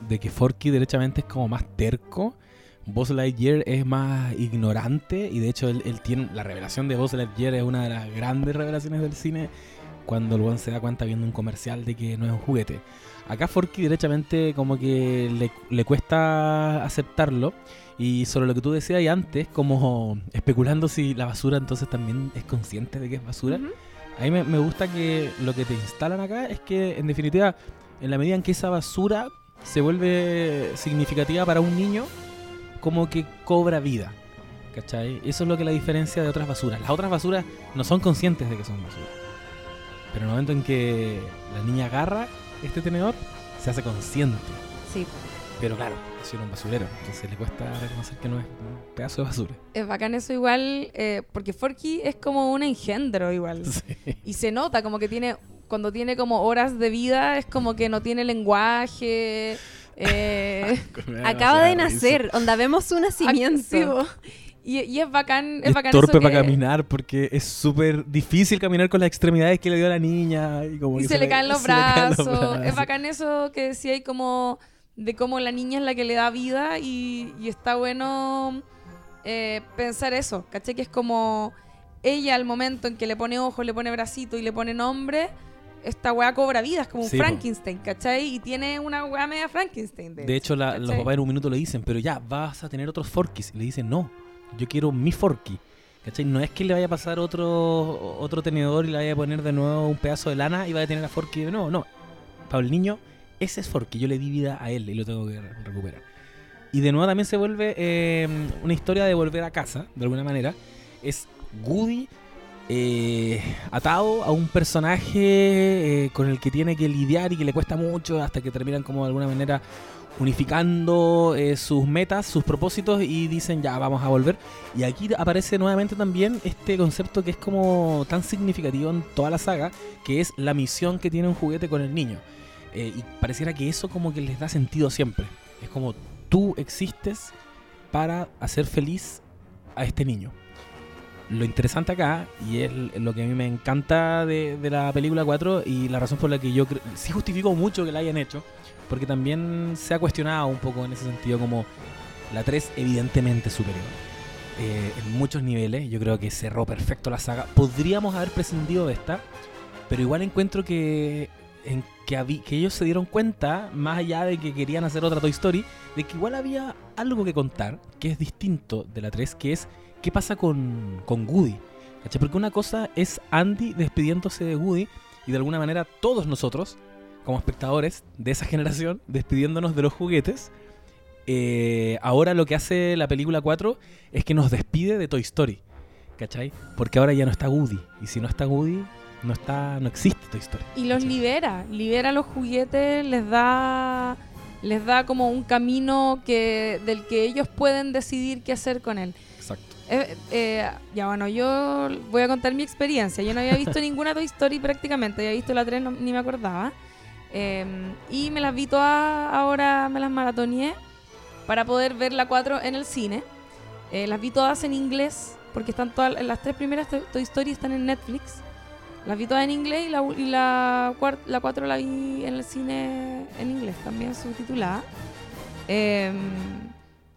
[SPEAKER 1] de que Forky derechamente es como más terco. Buzz Lightyear es más ignorante y de hecho él, él tiene la revelación de Buzz Lightyear es una de las grandes revelaciones del cine cuando el one se da cuenta viendo un comercial de que no es un juguete. Acá Forky derechamente como que le, le cuesta aceptarlo y sobre lo que tú decías y antes, como especulando si la basura entonces también es consciente de que es basura. A mí me, me gusta que lo que te instalan acá es que en definitiva, en la medida en que esa basura se vuelve significativa para un niño, como que cobra vida. ¿Cachai? Eso es lo que la diferencia de otras basuras. Las otras basuras no son conscientes de que son basura. Pero en el momento en que la niña agarra este tenedor, se hace consciente.
[SPEAKER 2] Sí.
[SPEAKER 1] Pero claro, es un basurero. Entonces le cuesta reconocer que no es un pedazo de basura.
[SPEAKER 3] Es bacán eso igual, eh, porque Forky es como un engendro igual. *laughs*
[SPEAKER 1] Sí.
[SPEAKER 3] Y se nota como que tiene, cuando tiene como horas de vida, es como que no tiene lenguaje. Eh, *laughs*
[SPEAKER 2] Acaba de nacer, onda, vemos su nacimiento.
[SPEAKER 3] y, y es bacán, es bacán
[SPEAKER 1] torpe
[SPEAKER 3] eso
[SPEAKER 1] para
[SPEAKER 3] que-
[SPEAKER 1] caminar porque es súper difícil caminar con las extremidades que le dio a la niña. Y, como
[SPEAKER 3] Y se, le caen los
[SPEAKER 1] se le caen los
[SPEAKER 3] brazos. Es bacán eso que decía ahí como de cómo la niña es la que le da vida y, y está bueno eh, pensar eso, ¿caché? Que es como ella al momento en que le pone ojo, le pone bracito y le pone nombre, esta weá cobra vida, es como un
[SPEAKER 1] Sí.
[SPEAKER 3] Frankenstein, ¿cachai? Y tiene una weá media Frankenstein. De,
[SPEAKER 1] De hecho, la- los papás en un minuto le dicen, pero ya, vas a tener otros Forkis. Y le dicen, no, yo quiero mi Forky. ¿Cachai? No es que le vaya a pasar otro, otro tenedor y le vaya a poner de nuevo un pedazo de lana y vaya a tener a Forky de nuevo. No, para el niño, ese es Forky. Yo le di vida a él y lo tengo que re- recuperar. Y de nuevo también se vuelve eh, una historia de volver a casa, de alguna manera. Es Woody eh, atado a un personaje eh, con el que tiene que lidiar y que le cuesta mucho hasta que terminan como de alguna manera unificando eh, sus metas, sus propósitos y dicen ya vamos a volver. Y aquí aparece nuevamente también este concepto que es como tan significativo en toda la saga, que es la misión que tiene un juguete con el niño. Eh, y pareciera que eso como que les da sentido siempre. Es como tú existes para hacer feliz a este niño. Lo interesante acá, y es lo que a mí me encanta de, de la película 4 y la razón por la que yo sí justifico mucho que la hayan hecho, porque también se ha cuestionado un poco en ese sentido como la 3 evidentemente superior. Eh, en muchos niveles, yo creo que cerró perfecto la saga. Podríamos haber prescindido de esta, pero igual encuentro que, en que, que ellos se dieron cuenta, más allá de que querían hacer otra Toy Story, de que igual había algo que contar que es distinto de la 3, que es qué pasa con, con Woody. Porque una cosa es Andy despidiéndose de Woody y de alguna manera todos nosotros, como espectadores de esa *laughs* generación, despidiéndonos de los juguetes. Eh, ahora lo que hace la película 4 es que nos despide de Toy Story. ¿Cachai? Porque ahora ya no está Woody. Y si no está Woody, no está no existe Toy Story.
[SPEAKER 3] Y los
[SPEAKER 1] ¿cachai?
[SPEAKER 3] libera, libera los juguetes, les da les da como un camino que del que ellos pueden decidir qué hacer con él. Eh, eh, ya bueno, yo voy a contar mi experiencia. Yo no había visto *laughs* ninguna Toy Story prácticamente, había visto la 3, no- ni me acordaba. Eh, y me las vi todas, ahora me las maratoneé para poder ver la 4 en el cine. Eh, las vi todas en inglés, porque están todas, las tres primeras Toy Story están en Netflix. Las vi todas en inglés y la, y la, la 4 la vi en el cine en inglés, también subtitulada. Eh,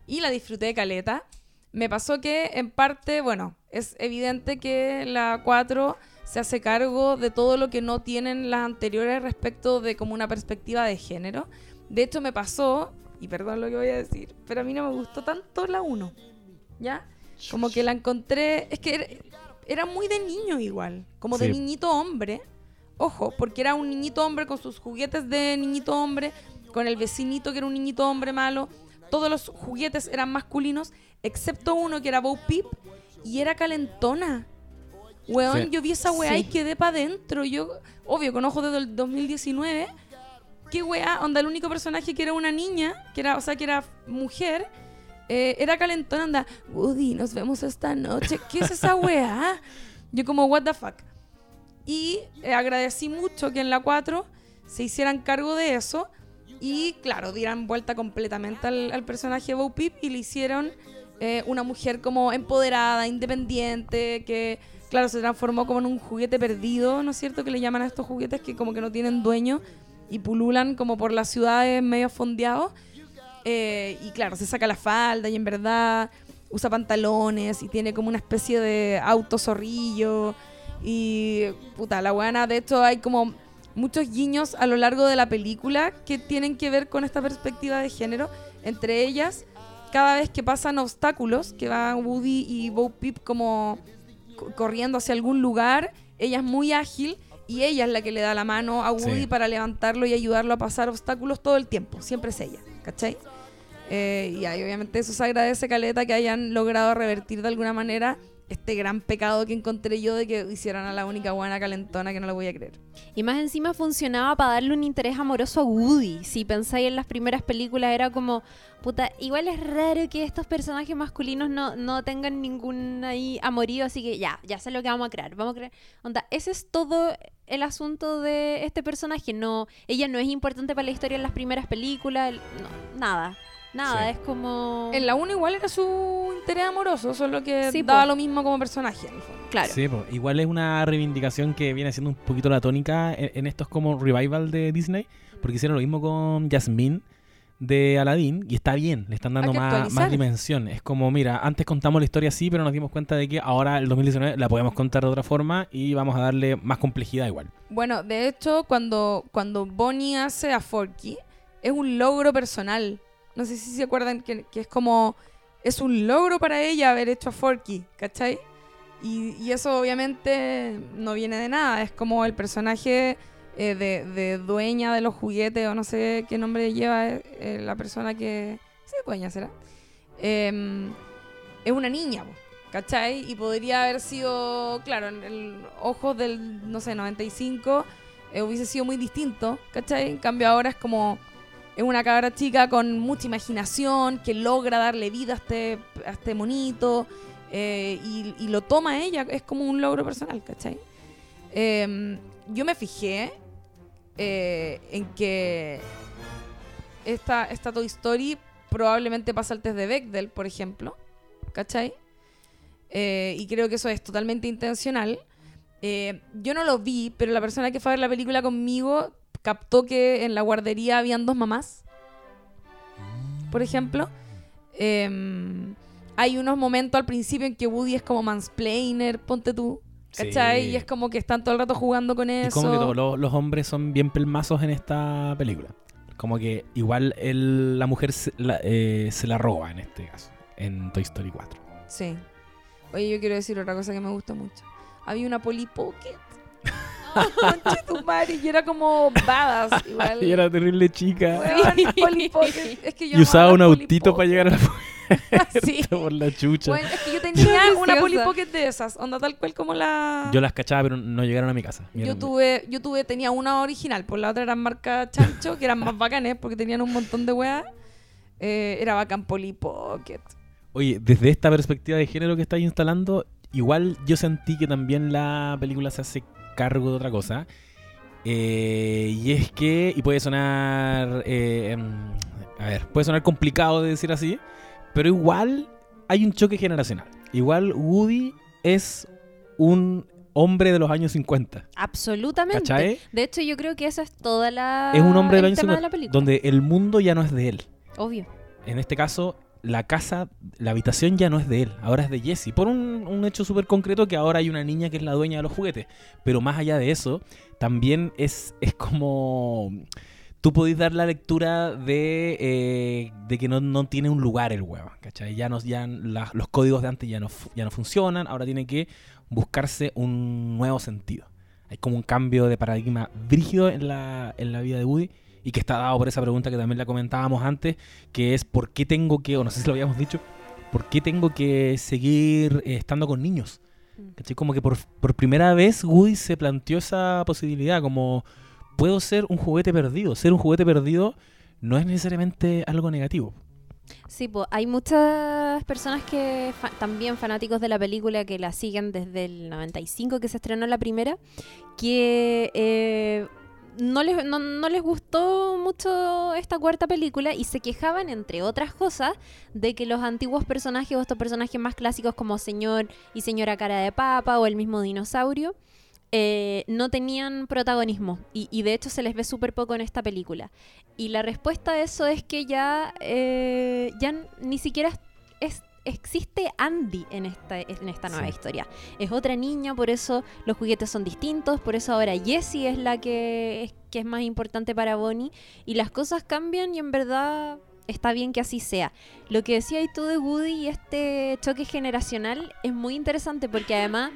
[SPEAKER 3] y la disfruté de caleta. Me pasó que, en parte, bueno, es evidente que la 4 se hace cargo de todo lo que no tienen las anteriores respecto de como una perspectiva de género. De hecho, me pasó, y perdón lo que voy a decir, pero a mí no me gustó tanto la 1. ¿Ya? Como que la encontré. Es que era, era muy de niño igual. Como de niñito hombre. Ojo, porque era un niñito hombre con sus juguetes de niñito hombre, con el vecinito que era un niñito hombre malo. Todos los juguetes eran masculinos, excepto uno que era Bo Peep y era calentona. Weón,
[SPEAKER 1] Sí.
[SPEAKER 3] yo vi esa weá y quedé para adentro. Yo, obvio, con ojos desde el 2019. ¿Qué weá? Onda, el único personaje que era una niña, que era, o sea, que era mujer, eh, era calentona. Anda, Woody, nos vemos esta noche. ¿Qué es esa weá? *laughs* Yo como, what the fuck. Y eh, agradecí mucho que en la 4 se hicieran cargo de eso. Y claro, dieran vuelta completamente al, personaje Bo Peep y le hicieron eh, una mujer como empoderada, independiente, que claro, se transformó como en un juguete perdido, ¿no es cierto? Que le llaman a estos juguetes que como que no tienen dueño y pululan como por las ciudades medio fondeados. Eh, y claro, se saca la falda y en verdad usa pantalones y tiene como una especie de auto zorrillo. Y puta, la buena, de hecho hay como muchos guiños a lo largo de la película que tienen que ver con esta perspectiva de género. Entre ellas, cada vez que pasan obstáculos, que van Woody y Bo Peep como co- corriendo hacia algún lugar, ella es muy ágil y ella es la que le da la mano a Woody
[SPEAKER 1] Sí.
[SPEAKER 3] para levantarlo y ayudarlo a pasar obstáculos todo el tiempo. Siempre es ella, ¿cachai? Eh, y ahí obviamente eso se agradece, Caleta, que hayan logrado revertir de alguna manera este gran pecado que encontré yo de que hicieran a la única buena calentona que no lo voy a creer.
[SPEAKER 2] Y más encima funcionaba para darle un interés amoroso a Woody. Si pensáis en las primeras películas, era como, puta, igual es raro que estos personajes masculinos no, no tengan ningún ahí amorío, así que ya, ya sé lo que vamos a crear. Vamos a crear. Onda, ese es todo el asunto de este personaje. No, ella no es importante para la historia en las primeras películas, no, nada. Nada,
[SPEAKER 1] Sí.
[SPEAKER 2] es como.
[SPEAKER 3] En la 1 igual era su interés amoroso, solo que
[SPEAKER 2] Sí,
[SPEAKER 3] daba
[SPEAKER 2] po.
[SPEAKER 3] lo mismo como personaje. en el fondo.
[SPEAKER 2] Claro.
[SPEAKER 1] Sí, po. igual es una reivindicación que viene siendo un poquito la tónica en, en estos como revival de Disney, porque hicieron lo mismo con Jasmine de Aladdin y está bien, le están dando más, más dimensión. Es como, mira, antes contamos la historia así, pero nos dimos cuenta de que ahora el 2019 la podemos contar de otra forma y vamos a darle más complejidad igual.
[SPEAKER 3] Bueno, de hecho, cuando, cuando Bonnie hace a Forky, es un logro personal. No sé si se acuerdan que, que es como. Es un logro para ella haber hecho a Forky, ¿cachai? Y, y eso obviamente no viene de nada. Es como el personaje eh, de, de dueña de los juguetes, o no sé qué nombre lleva eh, eh, la persona que. Sí, dueña será. Em, es una niña, ¿cachai? Y podría haber sido, claro, en el ojos del, no sé, 95, eh, hubiese sido muy distinto, ¿cachai? En cambio ahora es como, es una cabra chica con mucha imaginación, que logra darle vida a este, a este monito, eh, y, lo toma ella, es como un logro personal, ¿cachai? Em, yo me fijé eh, en que esta, esta Toy Story probablemente pasa el test de Bechdel, por ejemplo. ¿Cachai? Eh, y creo que eso es totalmente intencional. Yo no lo vi, pero la persona que fue a ver la película conmigo captó que en la guardería habían dos mamás, por ejemplo. Em, hay unos momentos al principio en que Woody es como mansplainer, ponte tú. ¿Cachai?
[SPEAKER 1] Sí.
[SPEAKER 3] Y es como que están todo el rato jugando con
[SPEAKER 1] Y
[SPEAKER 3] eso.
[SPEAKER 1] como que todos los, los hombres son bien pelmazos en esta película. Como que igual el- la mujer se la, eh, se la roba en este caso, en Toy Story 4.
[SPEAKER 3] Sí. Oye, yo quiero decir otra cosa que me gusta mucho. Había una Polly Pocket. *laughs* *laughs* Conche tu madre, y era como badass *laughs* igual.
[SPEAKER 1] Y era terrible chica.
[SPEAKER 3] Es que yo
[SPEAKER 1] Y usaba un autito para llegar a la *laughs*
[SPEAKER 3] Sí.
[SPEAKER 1] por la chucha.
[SPEAKER 3] Bueno, es que yo tenía una Polly
[SPEAKER 2] Preciosa.
[SPEAKER 3] Pocket de esas, onda tal cual como la...
[SPEAKER 1] Yo las cachaba, pero no llegaron a mi casa.
[SPEAKER 3] Yo tuve, yo tuve, tenía una original, por la otra eran marca Chancho, que eran más bacanes porque tenían un montón de weas. Eh, era bacán Polly Pocket.
[SPEAKER 1] Oye, desde esta perspectiva de género que estáis instalando, igual yo sentí que también la película se hace cargo de otra cosa. Eh, y es que, y puede sonar, eh, em, a ver, puede sonar complicado de decir así, pero igual hay un choque generacional. Igual Woody es un hombre de los años 50.
[SPEAKER 2] Absolutamente.
[SPEAKER 1] ¿Cachai?
[SPEAKER 2] De hecho, yo creo que esa es toda la.
[SPEAKER 1] Es un hombre de los años
[SPEAKER 2] tema
[SPEAKER 1] 50,
[SPEAKER 2] de la película.
[SPEAKER 1] donde el mundo ya no es de él.
[SPEAKER 2] Obvio.
[SPEAKER 1] en este caso, la casa, la habitación ya no es de él, ahora es de Jesse. Por un, hecho súper concreto que ahora hay una niña que es la dueña de los juguetes. Pero más allá de eso, también es, es como... Tú podés dar la lectura de, eh, de que no, no tiene un lugar el huevo, ¿cachai? Ya, no, ya los códigos de antes ya no, ya no funcionan, ahora tiene que buscarse un nuevo sentido. Hay como un cambio de paradigma brígido en la, en la vida de Woody y que está dado por esa pregunta que también la comentábamos antes, que es ¿por qué tengo que, o no sé si lo habíamos dicho, ¿por qué tengo que seguir eh, estando con niños?
[SPEAKER 2] Mm.
[SPEAKER 1] ¿Cachai? Como que por, por primera vez Woody se planteó esa posibilidad, como puedo ser un juguete perdido. Ser un juguete perdido no es necesariamente algo negativo.
[SPEAKER 2] Sí, pues hay muchas personas que fa- también fanáticos de la película que la siguen desde el 95 que se estrenó la primera, que eh, no, les, no, no les gustó mucho esta cuarta película y se quejaban, entre otras cosas, de que los antiguos personajes o estos personajes más clásicos como Señor y Señora Cara de Papa o el mismo dinosaurio, eh, no tenían protagonismo y, de hecho se les ve súper poco en esta película. Y la respuesta a eso es que ya, eh, ya ni siquiera es- existe Andy en esta, en esta nueva
[SPEAKER 1] Sí.
[SPEAKER 2] historia. Es otra niña, por eso los juguetes son distintos, por eso ahora Jessie es la que es, que es más importante para Bonnie y las cosas cambian y en verdad está bien que así sea. Lo que decías tú de Woody y este choque generacional es muy interesante porque además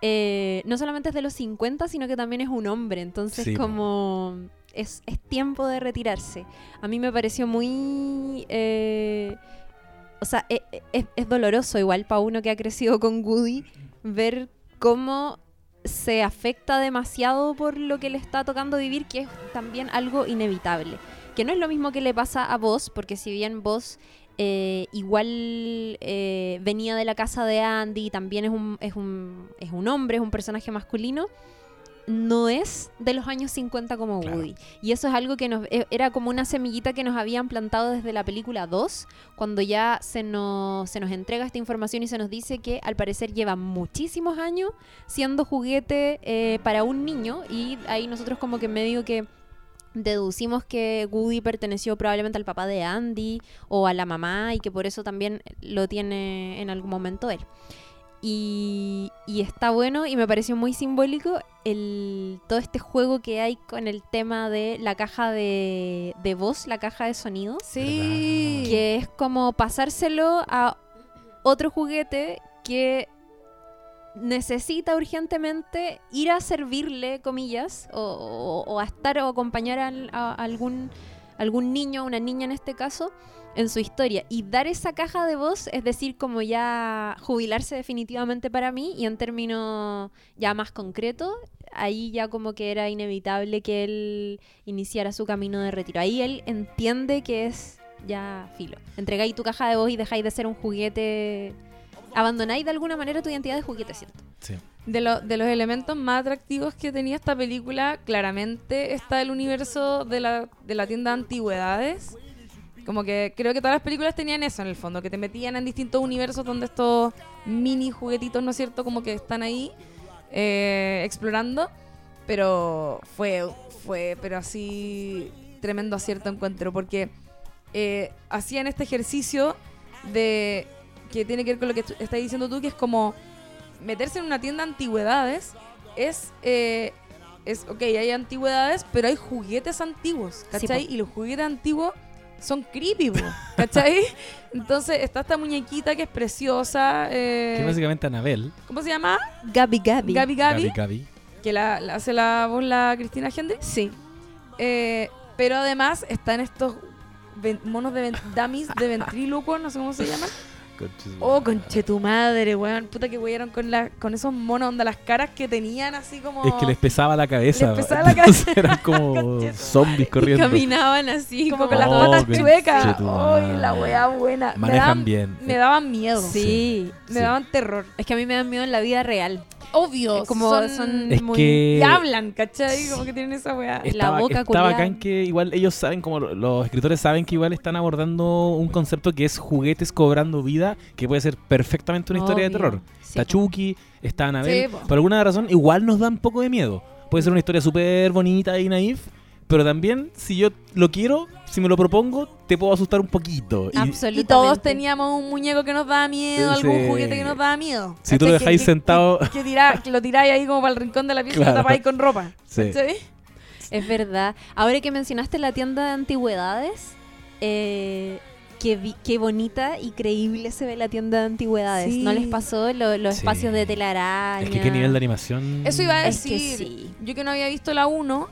[SPEAKER 2] eh, no solamente es de los 50, sino que también es un hombre. Entonces,
[SPEAKER 1] Sí,
[SPEAKER 2] como es, es tiempo de retirarse. A mí me pareció muy... eh, o sea, e- e- es, doloroso igual para uno que ha crecido con Woody ver cómo se afecta demasiado por lo que le está tocando vivir, que es también algo inevitable. Que no es lo mismo que le pasa a vos, porque si bien vos eh, igual eh, venía de la casa de Andy, también es un, es, un, es un hombre, es un personaje masculino, no es de los años 50 como
[SPEAKER 1] Claro.
[SPEAKER 2] Woody. Y eso es algo que nos e- era como una semillita que nos habían plantado desde la película 2, cuando ya se nos, se nos entrega esta información y se nos dice que al parecer lleva muchísimos años siendo juguete eh, para un niño y ahí nosotros como que medio que deducimos que Woody perteneció probablemente al papá de Andy o a la mamá y que por eso también lo tiene en algún momento él. Y, y está bueno y me pareció muy simbólico el, todo este juego que hay con el tema de la caja de, de voz, la caja de sonido,
[SPEAKER 3] Sí.
[SPEAKER 2] que es como pasárselo a otro juguete que necesita urgentemente ir a servirle, comillas, o, o- o a estar o acompañar a, algún, algún niño, a una niña en este caso, en su historia. Y dar esa caja de voz, es decir, como ya jubilarse definitivamente para mí, y en términos ya más concretos, ahí ya como que era inevitable que él iniciara su camino de retiro. Ahí él entiende que es ya filo. Entregáis tu caja de voz y dejáis de ser un juguete. Abandonáis de alguna manera tu identidad de juguete, ¿cierto?
[SPEAKER 1] Sí.
[SPEAKER 3] De, lo- de los elementos más atractivos que tenía esta película, claramente está el universo de la, de la tienda de antigüedades. Como que creo que todas las películas tenían eso en el fondo, que te metían en distintos universos donde estos mini juguetitos, ¿no es cierto? Como que están ahí eh, explorando. Pero fue, fue, pero así tremendo acierto encuentro, porque eh, hacían este ejercicio de que tiene que ver con lo que estás diciendo tú, que es como meterse en una tienda de antigüedades es, eh, es, ok, hay antigüedades, pero hay juguetes antiguos, ¿cachai?
[SPEAKER 2] po.
[SPEAKER 3] y los juguetes antiguos son creepy, po, ¿cachai? Entonces está esta muñequita que es preciosa, eh,
[SPEAKER 1] Que es básicamente Anabel.
[SPEAKER 3] ¿cómo se llama?
[SPEAKER 2] Gabi Gabi.
[SPEAKER 3] Gabi Gabi,
[SPEAKER 1] Gabi Gabi.
[SPEAKER 3] que la, la hace la voz la Cristina Hendricks.
[SPEAKER 2] Sí.
[SPEAKER 3] Eh, pero además están estos monos de dummies de ventrílocuo, no sé cómo se llaman. Oh, conche tu madre, weón. Puta que wearon con, la, con esos monos, onda, las caras que tenían así como.
[SPEAKER 1] Es que les pesaba la cabeza.
[SPEAKER 3] Les pesaba la cabeza.
[SPEAKER 1] Eran como *laughs* zombies
[SPEAKER 2] Y
[SPEAKER 1] corriendo.
[SPEAKER 2] caminaban así
[SPEAKER 3] como
[SPEAKER 2] como,
[SPEAKER 3] con las
[SPEAKER 1] Oh,
[SPEAKER 3] patas chuecas. Ay, la wea buena. Me
[SPEAKER 1] Manejan
[SPEAKER 3] daban,
[SPEAKER 1] bien.
[SPEAKER 3] me daban miedo.
[SPEAKER 2] Sí.
[SPEAKER 3] Me
[SPEAKER 1] Sí.
[SPEAKER 3] daban terror.
[SPEAKER 2] Es que a mí me dan miedo en la vida real.
[SPEAKER 3] Obvio.
[SPEAKER 2] Como
[SPEAKER 3] son,
[SPEAKER 2] son
[SPEAKER 1] Es
[SPEAKER 2] muy-
[SPEAKER 1] que
[SPEAKER 3] Y hablan, ¿cachai? Como que tienen esa wea.
[SPEAKER 2] Es-
[SPEAKER 1] Estaba,
[SPEAKER 2] boca
[SPEAKER 1] está bacán que igual ellos saben, como lo- los escritores saben que igual están abordando un concepto que es juguetes cobrando vida, que puede ser perfectamente una historia de terror.
[SPEAKER 2] Sí,
[SPEAKER 1] está. Chucky, está Anabel.
[SPEAKER 3] Sí.
[SPEAKER 1] Por alguna razón, igual nos da un poco de miedo. Puede ser una historia súper bonita y naif, pero también si yo lo quiero, si me lo propongo, te puedo asustar un poquito. Y
[SPEAKER 2] Absolutamente.
[SPEAKER 3] Y todos teníamos un muñeco que nos daba miedo, algún juguete que nos daba miedo.
[SPEAKER 1] si tú lo dejáis
[SPEAKER 3] que-
[SPEAKER 1] sentado,
[SPEAKER 3] Que, lo tiráis ahí como para el rincón de la pieza y
[SPEAKER 1] Claro.
[SPEAKER 3] lo tapáis con ropa.
[SPEAKER 1] Sí.
[SPEAKER 2] Es verdad. Ahora que mencionaste la tienda de antigüedades, eh, qué, qué bonita y creíble se ve la tienda de antigüedades.
[SPEAKER 3] Sí.
[SPEAKER 2] ¿No les pasó Lo- los
[SPEAKER 1] Sí.
[SPEAKER 2] espacios de telaraña?
[SPEAKER 1] es que qué nivel de animación.
[SPEAKER 3] Eso iba a
[SPEAKER 2] Es que
[SPEAKER 3] decir.
[SPEAKER 2] sí.
[SPEAKER 3] Yo que no había visto la 1,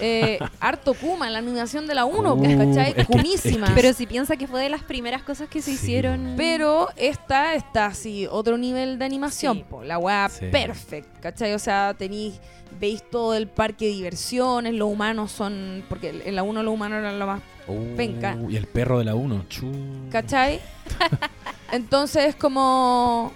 [SPEAKER 3] eh, harto Kuma, la animación de la 1, pues,
[SPEAKER 1] Uh,
[SPEAKER 3] ¿cachai?
[SPEAKER 1] es que-
[SPEAKER 3] Kumísima.
[SPEAKER 1] es que-
[SPEAKER 2] Pero si piensa que fue de las primeras cosas que se
[SPEAKER 1] Sí.
[SPEAKER 2] hicieron.
[SPEAKER 3] Pero esta está así, otro nivel de animación,
[SPEAKER 2] Sí.
[SPEAKER 3] po, la weá
[SPEAKER 1] Sí.
[SPEAKER 3] perfect, ¿cachai? O sea, tenéis, veis todo el parque de diversiones, los humanos son, porque en la 1 los humanos eran lo más,
[SPEAKER 1] Uh,
[SPEAKER 3] penca.
[SPEAKER 1] Y el perro de la 1. Chu.
[SPEAKER 3] ¿cachai? *laughs* Entonces es como,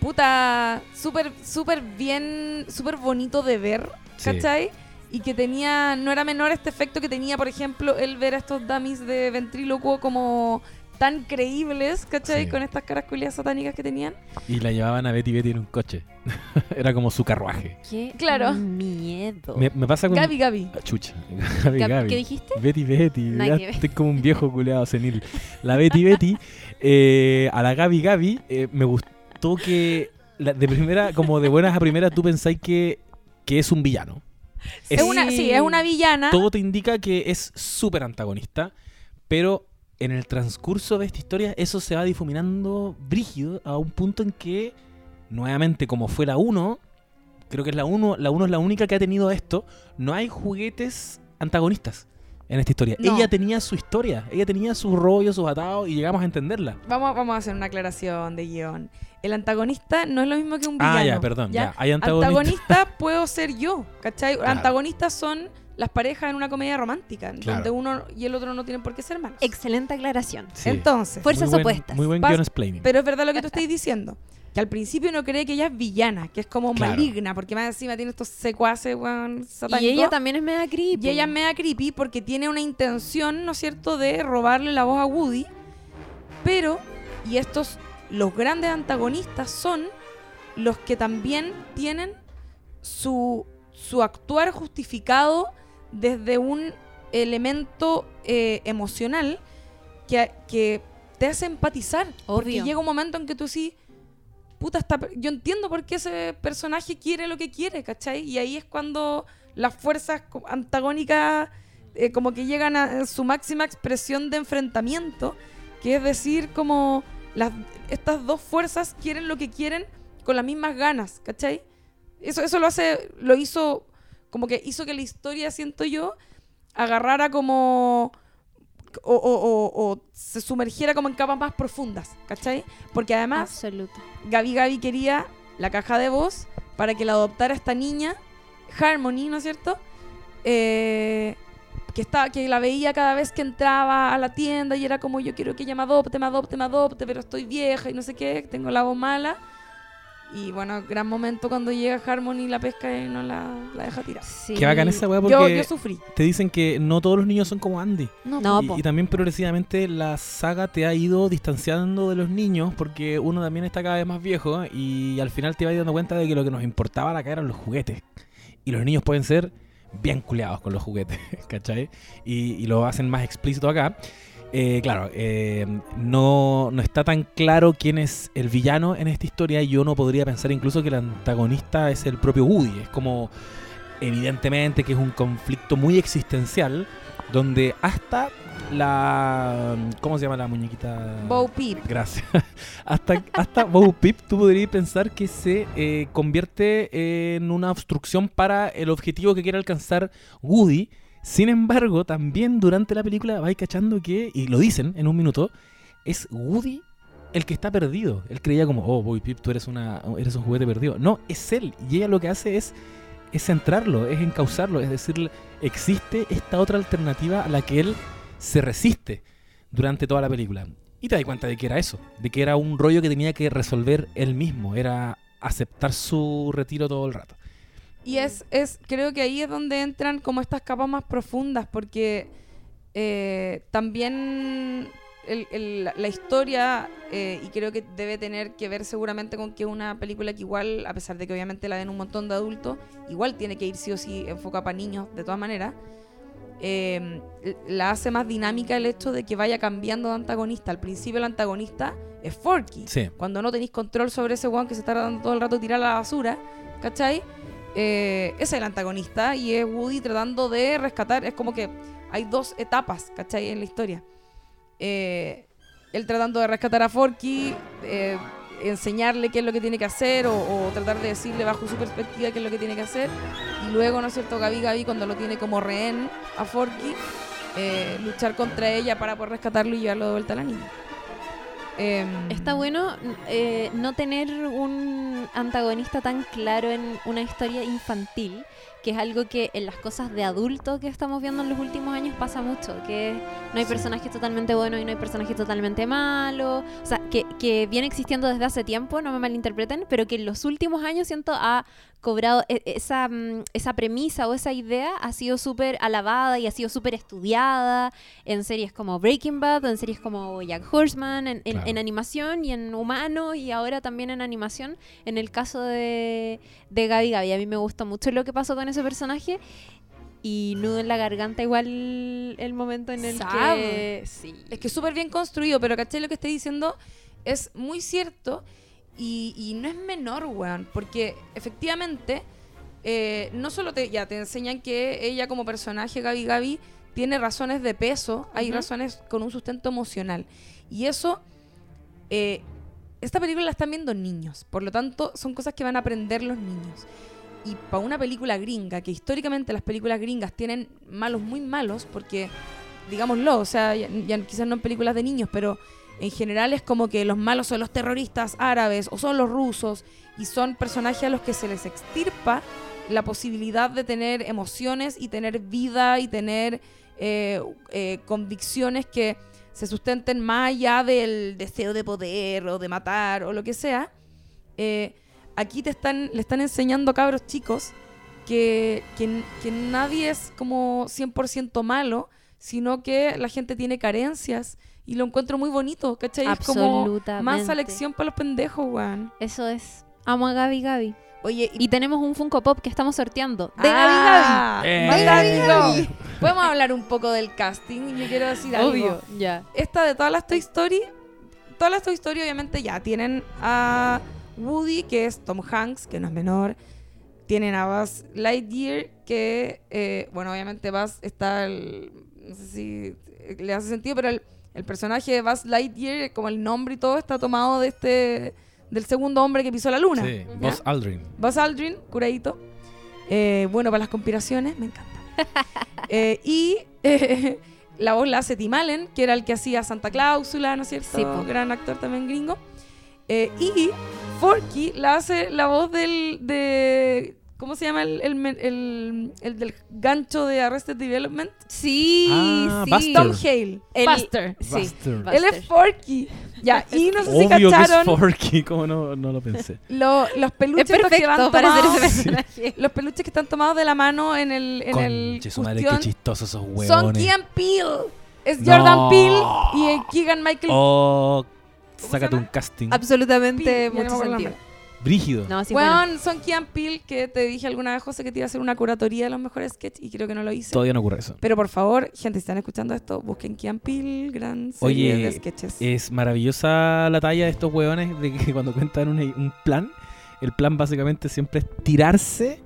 [SPEAKER 3] puta, súper, súper bien, súper bonito de ver,
[SPEAKER 1] Sí.
[SPEAKER 3] ¿cachai? Y que tenía, no era menor este efecto que tenía, por ejemplo, el ver a estos dummies de ventrílocuo como tan creíbles, ¿cachai?
[SPEAKER 1] Sí.
[SPEAKER 3] Con estas caras culiadas satánicas que tenían.
[SPEAKER 1] Y la llevaban a Betty Betty en un coche. *laughs* Era como su carruaje.
[SPEAKER 2] Qué
[SPEAKER 3] Claro.
[SPEAKER 2] miedo.
[SPEAKER 1] Me, me pasa con.
[SPEAKER 3] Gaby, Gaby.
[SPEAKER 1] Ah, Chucha. *laughs* Gaby,
[SPEAKER 2] Gab-
[SPEAKER 1] Gaby.
[SPEAKER 2] ¿Qué dijiste?
[SPEAKER 1] Betty Betty.
[SPEAKER 2] Nada
[SPEAKER 1] ya
[SPEAKER 2] que ver.
[SPEAKER 1] estoy como un viejo culeado senil. La Betty Betty. eh, a la Gaby Gaby eh, me gustó que. la- de primera, como de buenas a primeras, tú pensáis que, que es un villano.
[SPEAKER 3] Es
[SPEAKER 1] Es-
[SPEAKER 3] una, sí, es una villana.
[SPEAKER 1] todo te indica que es súper antagonista, pero en el transcurso de esta historia eso se va difuminando brígido a un punto en que, nuevamente, como fue la 1, creo que es la 1, la 1 es la única que ha tenido esto, no hay juguetes antagonistas en esta historia.
[SPEAKER 3] No.
[SPEAKER 1] Ella tenía su historia, ella tenía sus rollos, sus atados y llegamos a entenderla.
[SPEAKER 3] Vamos, vamos a hacer una aclaración de guion. El antagonista no es lo mismo que un villano.
[SPEAKER 1] Ah, ya, perdón, ya, hay antagonistas.
[SPEAKER 3] Antagonista *laughs* puedo ser yo, ¿cachai?
[SPEAKER 1] Claro.
[SPEAKER 3] Antagonistas son las parejas en una comedia romántica,
[SPEAKER 1] Claro.
[SPEAKER 3] donde uno y el otro no tienen por qué ser malos.
[SPEAKER 2] Excelente aclaración.
[SPEAKER 1] Sí.
[SPEAKER 3] Entonces,
[SPEAKER 2] Fuerzas
[SPEAKER 1] Muy buen-
[SPEAKER 2] opuestas.
[SPEAKER 1] Muy buen guion explaining.
[SPEAKER 3] pero es verdad lo que tú estás *laughs* diciendo. Que al principio no cree que ella es villana, que es como
[SPEAKER 1] Claro.
[SPEAKER 3] maligna, porque más encima tiene estos secuaces, weón,
[SPEAKER 2] Y
[SPEAKER 3] satánicos.
[SPEAKER 2] ella también es media creepy.
[SPEAKER 3] Y ella es media creepy porque tiene una intención, ¿no es cierto?, de robarle la voz a Woody. Pero, y estos, los grandes antagonistas son los que también tienen su, su actuar justificado desde un elemento eh, emocional que, que te hace empatizar. Porque
[SPEAKER 2] Obvio.
[SPEAKER 3] llega un momento en que tú sí, puta, per- yo entiendo por qué ese personaje quiere lo que quiere, ¿cachai? Y ahí es cuando las fuerzas antagónicas eh, como que llegan a su máxima expresión de enfrentamiento, que es decir, como las, estas dos fuerzas quieren lo que quieren con las mismas ganas, ¿cachai? Eso, eso lo hace, lo hizo, como que hizo que la historia, siento yo, agarrara como... O, o- o- o se sumergiera como en capas más profundas, ¿cachai? Porque además
[SPEAKER 2] Absoluto.
[SPEAKER 3] Gaby Gaby quería la caja de voz para que la adoptara esta niña, Harmony, ¿no es cierto? Eh, que, estaba, que la veía cada vez que entraba a la tienda y era como yo quiero que ella me adopte, me adopte, me adopte, pero estoy vieja y no sé qué, tengo la voz mala. Y bueno, gran momento cuando llega Harmony y la pesca y no la, la deja tirar.
[SPEAKER 2] Sí.
[SPEAKER 1] Qué bacán esa weá porque
[SPEAKER 3] yo sufrí.
[SPEAKER 1] te dicen que no todos los niños son como Andy.
[SPEAKER 2] No,
[SPEAKER 1] y,
[SPEAKER 2] po.
[SPEAKER 1] y también progresivamente la saga te ha ido distanciando de los niños porque uno también está cada vez más viejo y al final te vas dando cuenta de que lo que nos importaba acá eran los juguetes. Y los niños pueden ser bien culeados con los juguetes, *laughs* ¿cachai? Y, y lo hacen más explícito acá. Eh, claro, eh, no, no está tan claro quién es el villano en esta historia y yo no podría pensar incluso que el antagonista es el propio Woody. Es como, evidentemente, que es un conflicto muy existencial donde hasta la... ¿Cómo se llama la muñequita?
[SPEAKER 3] Bo Peep.
[SPEAKER 1] Gracias. *laughs* hasta, hasta Bo Peep tú podrías pensar que se eh, convierte en una obstrucción para el objetivo que quiere alcanzar Woody. Sin embargo, también durante la película vais cachando que, y lo dicen en un minuto, es Woody el que está perdido. Él creía como, oh, Bo Peep, tú eres, una, eres un juguete perdido. No, es él. Y ella lo que hace es, es centrarlo, es encauzarlo. Es decir, existe esta otra alternativa a la que él se resiste durante toda la película. Y te das cuenta de que era eso, de que era un rollo que tenía que resolver él mismo, era aceptar su retiro todo el rato.
[SPEAKER 3] Y es, es, creo que ahí es donde entran como estas capas más profundas, porque eh, también el- el- la historia, eh, y creo que debe tener que ver seguramente con que una película que igual, a pesar de que obviamente la ven un montón de adultos, igual tiene que ir sí o sí enfocada para niños, de todas maneras. eh, la hace más dinámica el hecho de que vaya cambiando de antagonista. Al principio el antagonista es Forky.
[SPEAKER 1] Sí.
[SPEAKER 3] Cuando no tenéis control sobre ese weón que se está tratando todo el rato tirar a la basura, ¿cachai? Eh, es el antagonista y es Woody tratando de rescatar. Es como que hay dos etapas, ¿cachai? En la historia. Eh, él tratando de rescatar a Forky, eh, enseñarle qué es lo que tiene que hacer o, tratar de decirle bajo su perspectiva qué es lo que tiene que hacer. Y luego, ¿no es cierto? Gabi Gabi cuando lo tiene como rehén a Forky, luchar contra ella para poder rescatarlo y llevarlo de vuelta a la niña. Em,
[SPEAKER 2] Está bueno eh, no tener un antagonista tan claro en una historia infantil, que es algo que en las cosas de adulto que estamos viendo en los últimos años pasa mucho, que no hay
[SPEAKER 1] Sí.
[SPEAKER 2] personajes totalmente buenos y no hay personajes totalmente malos, o sea, que, que viene existiendo desde hace tiempo, no me malinterpreten, pero que en los últimos años siento ha cobrado e- esa, mm, esa premisa o esa idea ha sido súper alabada y ha sido súper estudiada en series como Breaking Bad, o en series como Jack Horseman, en, en-
[SPEAKER 1] Claro.
[SPEAKER 2] en animación y en humano y ahora también en animación. En el caso de, de Gabi Gabi, a mí me gustó mucho lo que pasó con ese personaje. Y nudo en la garganta igual el momento en el que...
[SPEAKER 3] Sabe.
[SPEAKER 2] Sí.
[SPEAKER 3] Es que súper bien construido, pero ¿cachai? Lo que estoy diciendo es muy cierto y, y no es menor, weón. Porque efectivamente, eh, no solo te, ya te enseñan que ella como personaje, Gabi Gabi, tiene razones de peso, hay razones con un sustento emocional. Y eso, eh, esta película la están viendo niños, por lo tanto son cosas que van a aprender los niños. Y para una película gringa, que históricamente las películas gringas tienen malos muy malos, porque, digámoslo, o sea, ya, ya quizás no en películas de niños, pero en general es como que los malos son los terroristas árabes o son los rusos, y son personajes a los que se les extirpa la posibilidad de tener emociones y tener vida y tener eh, eh, convicciones que se sustenten más allá del deseo de poder o de matar o lo que sea. Eh, aquí te están, le están enseñando a cabros chicos que, que, que nadie es como 100% malo, sino que la gente tiene carencias. Y lo encuentro muy bonito, ¿cachai? Es como más lección para los pendejos, weón.
[SPEAKER 2] Eso es. Amo a Gabi Gabi.
[SPEAKER 3] Oye,
[SPEAKER 2] Y tenemos un Funko Pop que estamos sorteando. De
[SPEAKER 3] Ah,
[SPEAKER 1] Eh.
[SPEAKER 3] fantástico. Podemos hablar un poco del casting. Yo quiero decir algo.
[SPEAKER 2] Obvio. Ya.
[SPEAKER 3] Esta de todas las Toy Story, todas las Toy Story obviamente ya tienen a Woody, que es Tom Hanks, que no es menor. Tienen a Buzz Lightyear, que, eh, bueno, obviamente Buzz está, el- no sé si le hace sentido, pero el, el personaje de Buzz Lightyear, como el nombre y todo, está tomado de este, del segundo hombre que pisó la luna.
[SPEAKER 1] Sí,
[SPEAKER 3] ¿ya?
[SPEAKER 1] Buzz Aldrin.
[SPEAKER 3] Buzz Aldrin, curadito. Eh, bueno, para las conspiraciones, me encanta. *laughs* Eh, y eh, *laughs* la voz la hace Tim Allen, que era el que hacía Santa Cláusula, ¿no es cierto?
[SPEAKER 2] Sí, po.
[SPEAKER 3] Gran actor también gringo. Eh, y Forky la hace la voz del. de ¿Cómo se llama el, el, men- el- el del gancho de Arrested Development?
[SPEAKER 2] Sí,
[SPEAKER 1] Ah,
[SPEAKER 2] sí.
[SPEAKER 1] Buster.
[SPEAKER 3] Tom Hale.
[SPEAKER 2] El-
[SPEAKER 3] Buster.
[SPEAKER 2] Sí.
[SPEAKER 1] Buster.
[SPEAKER 3] Él es Forky. Ya, *laughs* y no sé si
[SPEAKER 1] Obvio que es
[SPEAKER 3] cacharon
[SPEAKER 1] Forky, ¿cómo no, no lo pensé? *laughs*
[SPEAKER 3] lo- los
[SPEAKER 2] Es
[SPEAKER 3] peluches que van
[SPEAKER 2] perfecto para ser
[SPEAKER 3] tomados-
[SPEAKER 2] ese personaje. *laughs*
[SPEAKER 3] Los peluches que están tomados de la mano en el, en el
[SPEAKER 1] su madre, qué chistosos esos huevones.
[SPEAKER 3] son Kean Peele. Es
[SPEAKER 1] No.
[SPEAKER 3] Jordan Peele y Keegan Michael
[SPEAKER 1] Oh, sácate un casting.
[SPEAKER 2] Absolutamente
[SPEAKER 3] Peele, no
[SPEAKER 2] mucho sentido.
[SPEAKER 1] Brígido.
[SPEAKER 2] No, sí, bueno.
[SPEAKER 3] Weón, son Kean Peele que te dije alguna vez, José, que te iba a hacer una curatoría de los mejores sketches y creo que no lo hice.
[SPEAKER 1] Todavía no ocurre eso.
[SPEAKER 3] Pero por favor, gente, si están escuchando esto, busquen Kean Peele, gran serie
[SPEAKER 1] Oye,
[SPEAKER 3] de sketches.
[SPEAKER 1] Es maravillosa la talla de estos huevones de que *laughs* cuando cuentan un, un plan, el plan básicamente siempre es tirarse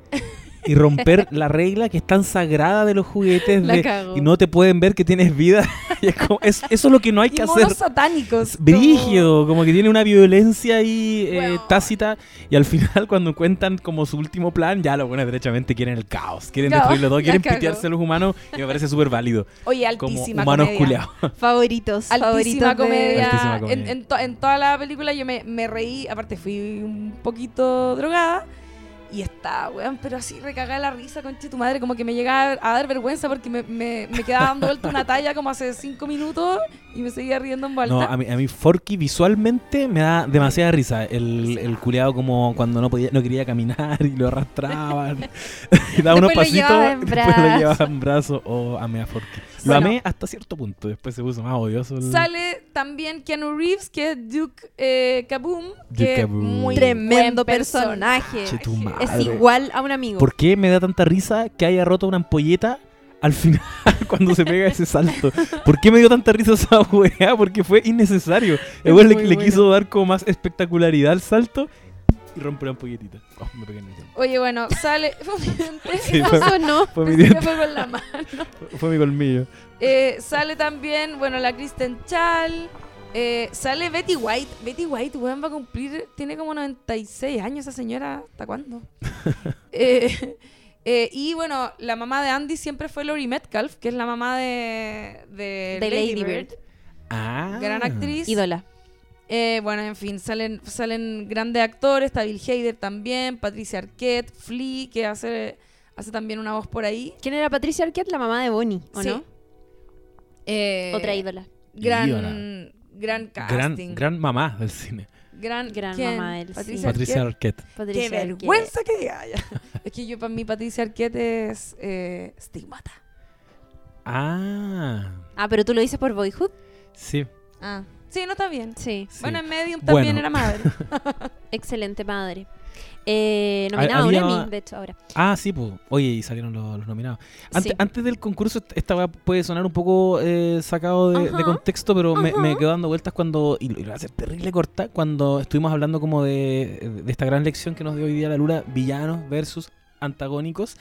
[SPEAKER 1] y romper *laughs* la regla que es tan sagrada de los juguetes
[SPEAKER 2] La
[SPEAKER 1] de-
[SPEAKER 2] cago.
[SPEAKER 1] y no te pueden ver que tienes vida. *laughs* Y es como- es- eso es lo que no hay
[SPEAKER 3] y
[SPEAKER 1] que hacer.
[SPEAKER 3] satánicos.
[SPEAKER 1] Brígido, como que tiene una violencia ahí eh, tácita y al final *laughs* cuando cuentan como su último plan, ya los buenos derechamente quieren el caos, quieren
[SPEAKER 3] No,
[SPEAKER 1] destruirlo todo, quieren pitearse a los humanos y me parece súper válido.
[SPEAKER 3] Oye,
[SPEAKER 1] Como
[SPEAKER 3] altísima
[SPEAKER 1] humanos
[SPEAKER 3] comedia.
[SPEAKER 1] culeados.
[SPEAKER 2] Favoritos.
[SPEAKER 3] Altísima
[SPEAKER 2] favoritos de-
[SPEAKER 3] comedia.
[SPEAKER 1] Altísima comedia.
[SPEAKER 3] En, en to- en toda la película yo me, me reí. Aparte, fui un poquito drogada. Y está, weón, pero así recagada la risa, conche tu madre. Como que me llegaba a dar vergüenza porque me, me, me quedaba dando vuelta una talla como hace cinco minutos y me seguía riendo en vuelta.
[SPEAKER 1] No, a mí, a mí Forky visualmente me da demasiada risa. El, el culeado como cuando no podía, no quería caminar y lo arrastraban. *laughs* *laughs* y daba unos
[SPEAKER 2] lo
[SPEAKER 1] pasitos
[SPEAKER 2] llevaba en
[SPEAKER 1] y *laughs* después lo llevaba en brazos. Oh, amé a Forky. Lo
[SPEAKER 3] Bueno.
[SPEAKER 1] amé hasta cierto punto. Después se puso más odioso. el-
[SPEAKER 3] Sale también Keanu Reeves, que es Duke eh, Kaboom.
[SPEAKER 1] Duke
[SPEAKER 3] que
[SPEAKER 1] Kaboom.
[SPEAKER 3] muy
[SPEAKER 2] Tremendo personaje.
[SPEAKER 1] Tu
[SPEAKER 2] Es igual a un amigo.
[SPEAKER 1] ¿Por qué me da tanta risa que haya roto una ampolleta al final *laughs* cuando se pega ese salto. ¿Por qué me dio tanta risa esa *laughs* weá? Porque fue innecesario. El le, le
[SPEAKER 3] bueno.
[SPEAKER 1] quiso dar como más espectacularidad al salto y romper un poquitito. Oh, me pegué en el.
[SPEAKER 3] Oye, bueno, sale. *laughs* Fue un diente.
[SPEAKER 1] Sí,
[SPEAKER 2] ¿Qué
[SPEAKER 1] fue?
[SPEAKER 2] No.
[SPEAKER 1] fue mi diente,
[SPEAKER 3] fue con la mano.
[SPEAKER 1] fue mi colmillo.
[SPEAKER 3] Eh, sale también, bueno, la Kristen Chal. eh, sale Betty White. Betty White, weón, va a cumplir. Tiene como 96 años esa señora. ¿Hasta cuándo? *laughs* Eh, eh, y bueno, la mamá de Andy siempre fue Lori Metcalf, que es la mamá de, de,
[SPEAKER 2] De
[SPEAKER 3] Lady
[SPEAKER 2] Lady
[SPEAKER 3] Bird.
[SPEAKER 2] Bird.
[SPEAKER 1] Ah.
[SPEAKER 3] Gran actriz.
[SPEAKER 2] Ídola.
[SPEAKER 3] Eh, bueno, en fin, salen, salen grandes actores. Está Bill Hader también. Patricia Arquette. Flea, que hace, hace también una voz por ahí.
[SPEAKER 2] ¿Quién era Patricia Arquette? La mamá de Bonnie, ¿o
[SPEAKER 3] Sí.
[SPEAKER 2] no?
[SPEAKER 3] Eh,
[SPEAKER 2] Otra ídola.
[SPEAKER 3] Gran,
[SPEAKER 1] Ídola.
[SPEAKER 3] gran casting.
[SPEAKER 1] Gran, gran mamá del cine.
[SPEAKER 3] Gran,
[SPEAKER 2] Gran
[SPEAKER 3] ¿quién?
[SPEAKER 2] mamá del
[SPEAKER 3] Patricia
[SPEAKER 2] cine.
[SPEAKER 1] Patricia
[SPEAKER 3] Arquette.
[SPEAKER 2] Patricia
[SPEAKER 3] Qué
[SPEAKER 2] Arquette.
[SPEAKER 3] vergüenza que diga. ya. *laughs* es que yo para mí Patricia Arquette es eh, stigmata.
[SPEAKER 1] Ah.
[SPEAKER 2] Ah, pero tú lo dices por Boyhood.
[SPEAKER 1] Sí.
[SPEAKER 3] Ah, sí, no está bien.
[SPEAKER 2] Sí.
[SPEAKER 1] sí.
[SPEAKER 3] Bueno, en Medium también
[SPEAKER 1] Bueno.
[SPEAKER 3] era madre. *laughs*
[SPEAKER 2] Excelente madre. Eh, nominado a un
[SPEAKER 1] Había-
[SPEAKER 2] Emmy, de hecho, ahora.
[SPEAKER 1] Ah, sí, pues. Oye, y salieron los, los nominados. Antes,
[SPEAKER 2] Sí.
[SPEAKER 1] antes del concurso, est- esta puede sonar un poco eh, sacado de, contexto, pero me, me quedo dando vueltas cuando. Y lo, y lo voy a hacer terrible corta. Cuando estuvimos hablando como de, de esta gran lección que nos dio hoy día la Lula: villanos versus antagónicos.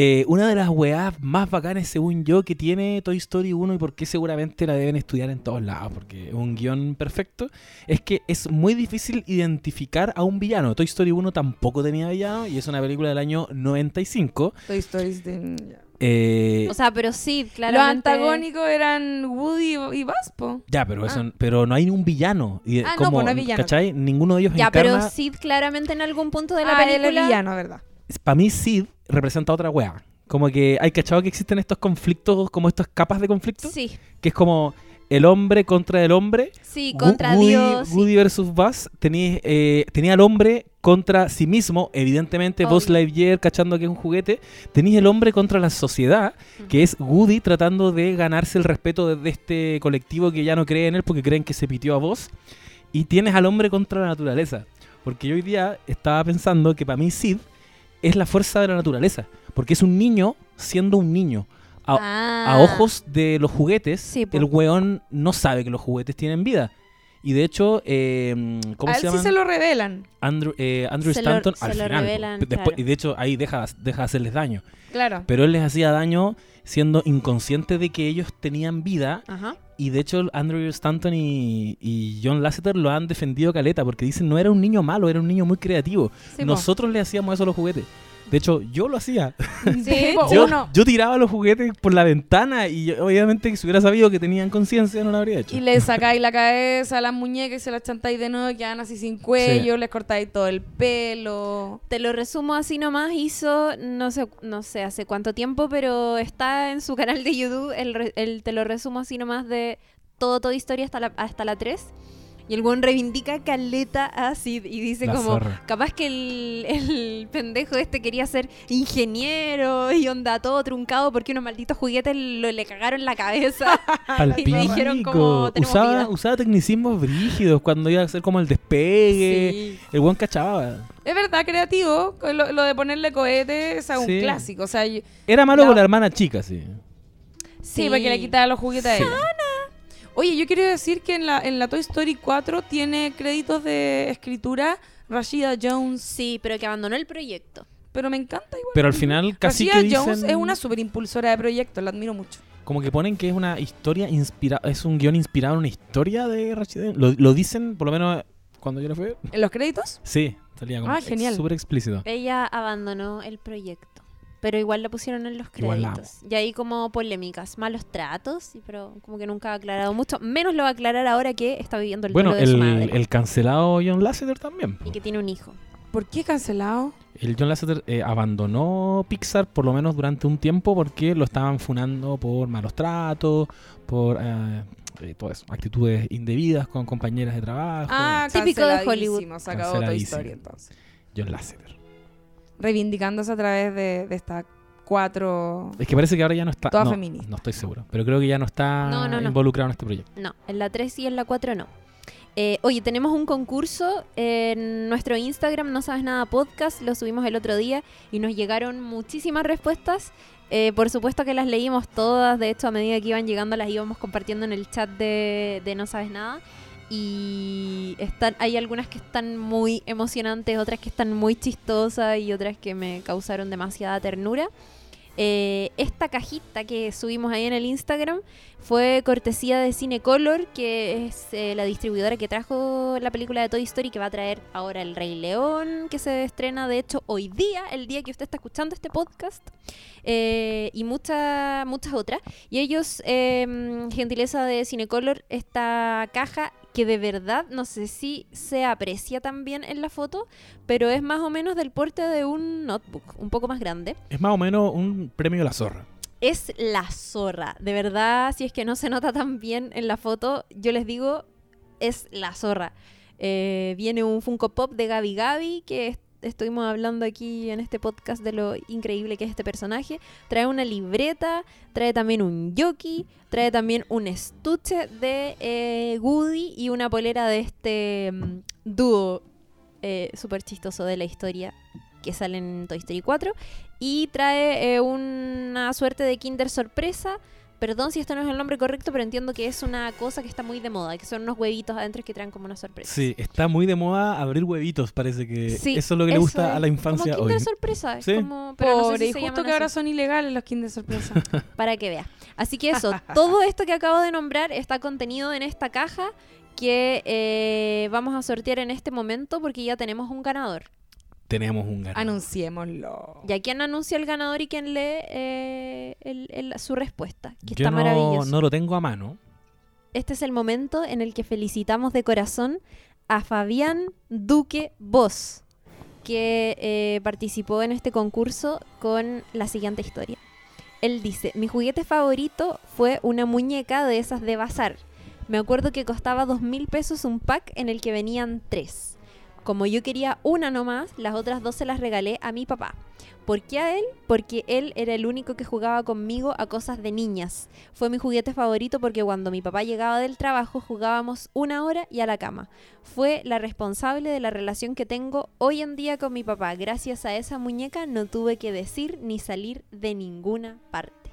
[SPEAKER 1] Eh, una de las weás más bacanas, según yo, que tiene Toy Story 1 y por qué seguramente la deben estudiar en todos lados, porque es un guion perfecto, es que es muy difícil identificar a un villano. Toy Story 1 tampoco tenía villano y es una película del año 95.
[SPEAKER 3] Toy Stories de... ya.
[SPEAKER 1] Eh,
[SPEAKER 2] O sea, pero sí,
[SPEAKER 3] Los
[SPEAKER 2] claramente.
[SPEAKER 3] antagónicos eran Woody y Buzz, po.
[SPEAKER 1] ya, pero eso,
[SPEAKER 3] ah.
[SPEAKER 1] pero no hay ni un villano. Y,
[SPEAKER 3] Ah, no,
[SPEAKER 1] como,
[SPEAKER 3] pues no hay villano.
[SPEAKER 1] ¿Cachai? Ninguno de ellos
[SPEAKER 2] Ya,
[SPEAKER 1] encarna.
[SPEAKER 2] pero Sid claramente en algún punto de la
[SPEAKER 3] ah, él es
[SPEAKER 2] película.
[SPEAKER 3] villano, ¿verdad?
[SPEAKER 1] Para mí, Sid representa otra wea. Como que hay cachado que existen estos conflictos, como estas capas de conflicto,
[SPEAKER 2] Sí,
[SPEAKER 1] que es como el hombre contra el hombre.
[SPEAKER 2] sí, contra
[SPEAKER 1] Woody,
[SPEAKER 2] Dios. sí.
[SPEAKER 1] Woody versus Buzz. Tenía, eh, tenía al hombre contra sí mismo, evidentemente Buzz
[SPEAKER 2] Obvio.
[SPEAKER 1] Lightyear cachando que es un juguete. Tenías el hombre contra la sociedad, que es Woody tratando de ganarse el respeto de, de este colectivo que ya no cree en él porque creen que se pitió a Buzz. Y tienes al hombre contra la naturaleza. Porque yo hoy día estaba pensando que para mí Sid es la fuerza de la naturaleza. Porque es un niño siendo un niño. A,
[SPEAKER 2] Ah.
[SPEAKER 1] a ojos de los juguetes,
[SPEAKER 2] Sí,
[SPEAKER 1] el weón no sabe que los juguetes tienen vida. Y de hecho, eh, ¿cómo
[SPEAKER 3] a
[SPEAKER 1] se
[SPEAKER 3] él sí se lo revelan.
[SPEAKER 1] Andrew, eh, Andrew
[SPEAKER 2] Se
[SPEAKER 1] Stanton al final. po.
[SPEAKER 2] revelan,
[SPEAKER 1] Después-
[SPEAKER 2] claro.
[SPEAKER 1] Y de hecho, ahí deja, deja de hacerles daño.
[SPEAKER 3] Claro.
[SPEAKER 1] Pero él les hacía daño siendo inconsciente de que ellos tenían vida.
[SPEAKER 2] Ajá.
[SPEAKER 1] Y de hecho, Andrew Stanton y, y John Lasseter lo han defendido caleta porque dicen no era un niño malo, era un niño muy creativo.
[SPEAKER 3] Sí, po.
[SPEAKER 1] Nosotros le hacíamos eso a los juguetes. De hecho, yo lo hacía.
[SPEAKER 3] Sí, *laughs* po,
[SPEAKER 1] Yo,
[SPEAKER 3] uno.
[SPEAKER 1] yo tiraba los juguetes por la ventana y yo- obviamente si hubiera sabido que tenían conciencia no lo habría hecho.
[SPEAKER 3] Y le sacáis la cabeza a las muñecas y se las chantáis de nuevo, quedan así sin cuello, les cortáis todo el pelo.
[SPEAKER 2] Te lo resumo así nomás. Hizo, no sé, no sé hace cuánto tiempo, pero está en su canal de YouTube. El, re- el- te lo resumo así nomás de todo, toda historia hasta la, hasta la 3. Y el buen reivindica caleta a Sid y dice
[SPEAKER 1] La
[SPEAKER 2] como,
[SPEAKER 1] zorra.
[SPEAKER 2] capaz que el, el pendejo este quería ser ingeniero y onda todo truncado porque unos malditos juguetes lo, le cagaron la cabeza. *laughs* Y le dijeron como,
[SPEAKER 1] usaba,
[SPEAKER 2] vida.
[SPEAKER 1] usaba tecnicismos brígidos cuando iba a hacer como el despegue.
[SPEAKER 2] Sí.
[SPEAKER 1] El buen cachaba.
[SPEAKER 3] Es verdad, creativo. Lo, lo de ponerle cohetes es un
[SPEAKER 1] Sí.
[SPEAKER 3] clásico. O sea, yo-
[SPEAKER 1] Era malo
[SPEAKER 3] La-
[SPEAKER 1] con la hermana chica, sí.
[SPEAKER 3] sí, porque le quitaba los juguetes a ella. Oye, yo quiero decir que en la, en la Toy Story 4 tiene créditos de escritura Rashida Jones,
[SPEAKER 2] Sí, pero que abandonó el proyecto.
[SPEAKER 3] pero me encanta igual.
[SPEAKER 1] Pero al final casi
[SPEAKER 3] Rashida
[SPEAKER 1] que
[SPEAKER 3] Jones
[SPEAKER 1] dicen...
[SPEAKER 3] es una super impulsora de proyectos, la admiro mucho.
[SPEAKER 1] Como que ponen que es una historia inspirada... Es un guion inspirado en una historia de Rashida. Lo, lo dicen, por lo menos cuando yo lo fui.
[SPEAKER 3] ¿En los créditos?
[SPEAKER 1] Sí, salía como
[SPEAKER 3] Ah, genial.
[SPEAKER 1] súper explícito.
[SPEAKER 2] Ella abandonó el proyecto. Pero igual la pusieron en los créditos. Y ahí como polémicas, malos tratos, pero como que nunca ha aclarado mucho. Menos lo va a aclarar ahora que está viviendo el
[SPEAKER 1] Bueno,
[SPEAKER 2] duelo de su
[SPEAKER 1] el,
[SPEAKER 2] madre.
[SPEAKER 1] el cancelado John Lasseter también.
[SPEAKER 2] Y que tiene un hijo.
[SPEAKER 3] ¿Por qué cancelado?
[SPEAKER 1] El John Lasseter eh, abandonó Pixar por lo menos durante un tiempo porque lo estaban funando por malos tratos, por eh, eh, todo eso, actitudes indebidas con compañeras de trabajo.
[SPEAKER 3] Ah,
[SPEAKER 2] Típico de Hollywood.
[SPEAKER 3] Se acabó
[SPEAKER 1] Canceladísimo.
[SPEAKER 3] Story entonces.
[SPEAKER 1] John Lasseter.
[SPEAKER 3] Reivindicándose a través de, de estas cuatro...
[SPEAKER 1] Es que parece que ahora ya no está.
[SPEAKER 3] Toda
[SPEAKER 1] no,
[SPEAKER 3] feminista.
[SPEAKER 1] no estoy seguro. Pero creo que ya no está
[SPEAKER 2] No, no, no.
[SPEAKER 1] involucrado en este proyecto.
[SPEAKER 2] No, en la 3 y en la 4 no. Eh, oye, tenemos un concurso en nuestro Instagram, No Sabes Nada Podcast, lo subimos el otro día y nos llegaron muchísimas respuestas. Eh, por supuesto que las leímos todas, de hecho a medida que iban llegando las íbamos compartiendo en el chat de, de No Sabes Nada. Y están, hay algunas que están muy emocionantes, otras que están muy chistosas y otras que me causaron demasiada ternura. Eh, esta cajita que subimos ahí en el Instagram fue cortesía de Cinecolor, que es eh, la distribuidora que trajo la película de Toy Story, que va a traer ahora El Rey León, que se estrena de hecho hoy día, el día que usted está escuchando este podcast, eh, y muchas muchas otras. Y ellos, eh, gentileza de Cinecolor, esta caja que de verdad no sé si se aprecia también en la foto, pero es más o menos del porte de un notebook, un poco más grande.
[SPEAKER 1] Es más o menos un premio a la zorra.
[SPEAKER 2] Es la zorra, de verdad, si es que no se nota tan bien en la foto, yo les digo, es la zorra. Eh, viene un Funko Pop de Gabi Gabi, que estuvimos hablando aquí en este podcast de lo increíble que es este personaje. Trae una libreta, trae también un jockey, trae también un estuche de eh, Woody y una polera de este mm, dúo eh, súper chistoso de la historia que sale en Toy Story 4. Y trae eh, una suerte de Kinder sorpresa. Perdón si esto no es el nombre correcto, pero entiendo que es una cosa que está muy de moda, que son unos huevitos adentro que traen como una sorpresa.
[SPEAKER 1] Sí, está muy de moda abrir huevitos, parece que
[SPEAKER 2] Sí,
[SPEAKER 1] eso es lo que le gusta
[SPEAKER 2] es.
[SPEAKER 1] a la infancia
[SPEAKER 2] Como
[SPEAKER 1] hoy.
[SPEAKER 2] Kinder sorpresa, es
[SPEAKER 1] Sí.
[SPEAKER 2] como, pero no sé
[SPEAKER 3] Pobre,
[SPEAKER 2] si
[SPEAKER 3] y
[SPEAKER 2] se
[SPEAKER 3] justo que ahora son ilegales los Kinder sorpresa. *laughs*
[SPEAKER 2] para que vea. Así que eso, *laughs* todo esto que acabo de nombrar está contenido en esta caja que eh, vamos a sortear en este momento porque ya tenemos un ganador.
[SPEAKER 1] Tenemos un ganador.
[SPEAKER 3] Anunciémoslo.
[SPEAKER 2] ¿Y a quién anuncia el ganador y quién lee eh, el- el- su respuesta? Que
[SPEAKER 1] Yo
[SPEAKER 2] está
[SPEAKER 1] no,
[SPEAKER 2] maravilloso.
[SPEAKER 1] no lo tengo a mano.
[SPEAKER 2] Este es el momento en el que felicitamos de corazón a Fabián Duque Vos, que eh, participó en este concurso con la siguiente historia. Él dice, mi juguete favorito fue una muñeca de esas de bazar. Me acuerdo que costaba dos mil pesos un pack en el que venían tres. Como yo quería una nomás, las otras dos se las regalé a mi papá. ¿Por qué a él? Porque él era el único que jugaba conmigo a cosas de niñas. Fue mi juguete favorito porque cuando mi papá llegaba del trabajo jugábamos una hora y a la cama. Fue la responsable de la relación que tengo hoy en día con mi papá. Gracias a esa muñeca no tuve que decir ni salir de ninguna parte.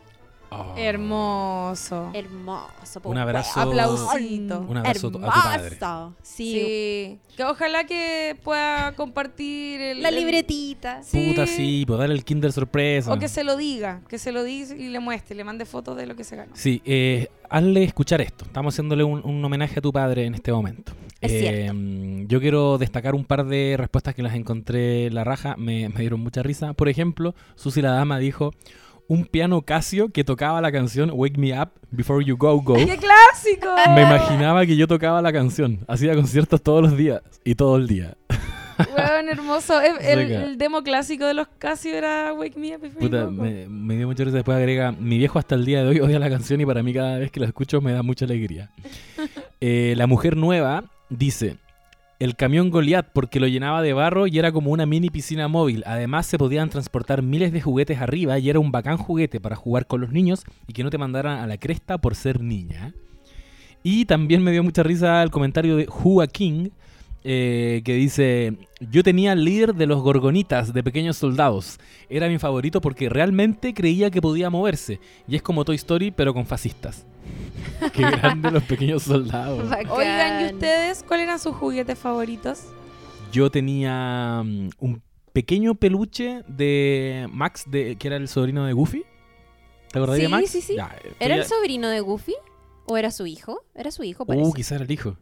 [SPEAKER 1] Oh.
[SPEAKER 3] Hermoso.
[SPEAKER 2] Hermoso.
[SPEAKER 1] Un abrazo.
[SPEAKER 3] Aplausito.
[SPEAKER 1] Un abrazo a tu padre.
[SPEAKER 2] Sí.
[SPEAKER 3] Sí. Que ojalá que pueda compartir el,
[SPEAKER 2] La
[SPEAKER 3] el-
[SPEAKER 2] libretita.
[SPEAKER 1] Puta, sí, pues darle el Kinder sorpresa.
[SPEAKER 3] O que se lo diga, que se lo diga y le muestre, le mande fotos de lo que se ganó.
[SPEAKER 1] Sí, eh, hazle escuchar esto. Estamos haciéndole un, un homenaje a tu padre en este momento.
[SPEAKER 2] Es
[SPEAKER 1] Eh,
[SPEAKER 2] cierto.
[SPEAKER 1] Yo quiero destacar un par de respuestas que las encontré en la raja. Me, me dieron mucha risa. Por ejemplo, Susi la Dama dijo un piano Casio que tocaba la canción Wake Me Up Before You Go Go.
[SPEAKER 3] ¡Qué clásico!
[SPEAKER 1] Me imaginaba que yo tocaba la canción. Hacía conciertos todos los días y todo el día.
[SPEAKER 3] Weón, hermoso. El, *laughs* el-
[SPEAKER 1] Seca.
[SPEAKER 3] el demo clásico de los Casio era Wake Me Up Before You Go Go.
[SPEAKER 1] me, me dio mucha risa. Después agrega, mi viejo hasta el día de hoy odia la canción y para mí cada vez que la escucho me da mucha alegría. *laughs* Eh, la mujer nueva dice, el camión Goliath porque lo llenaba de barro y era como una mini piscina móvil. Además se podían transportar miles de juguetes arriba y era un bacán juguete para jugar con los niños y que no te mandaran a la cresta por ser niña. Y también me dio mucha risa el comentario de Hua King, eh, que dice, yo tenía el líder de los gorgonitas de pequeños soldados. Era mi favorito porque realmente creía que podía moverse. Y es como Toy Story, pero con fascistas. *laughs* Qué grande los pequeños soldados.
[SPEAKER 2] Bacán.
[SPEAKER 3] Oigan, ¿y ustedes cuáles eran sus juguetes favoritos?
[SPEAKER 1] Yo tenía mm, un pequeño peluche de Max, de, que era el sobrino de Goofy. ¿Te acordás de
[SPEAKER 2] Sí,
[SPEAKER 1] Max?
[SPEAKER 2] sí, sí.
[SPEAKER 1] Ya, eh,
[SPEAKER 2] ¿Era
[SPEAKER 1] ya-
[SPEAKER 2] el sobrino de Goofy? ¿O era su hijo? Era su hijo,
[SPEAKER 1] Uh,
[SPEAKER 2] parece.
[SPEAKER 1] quizá era el hijo.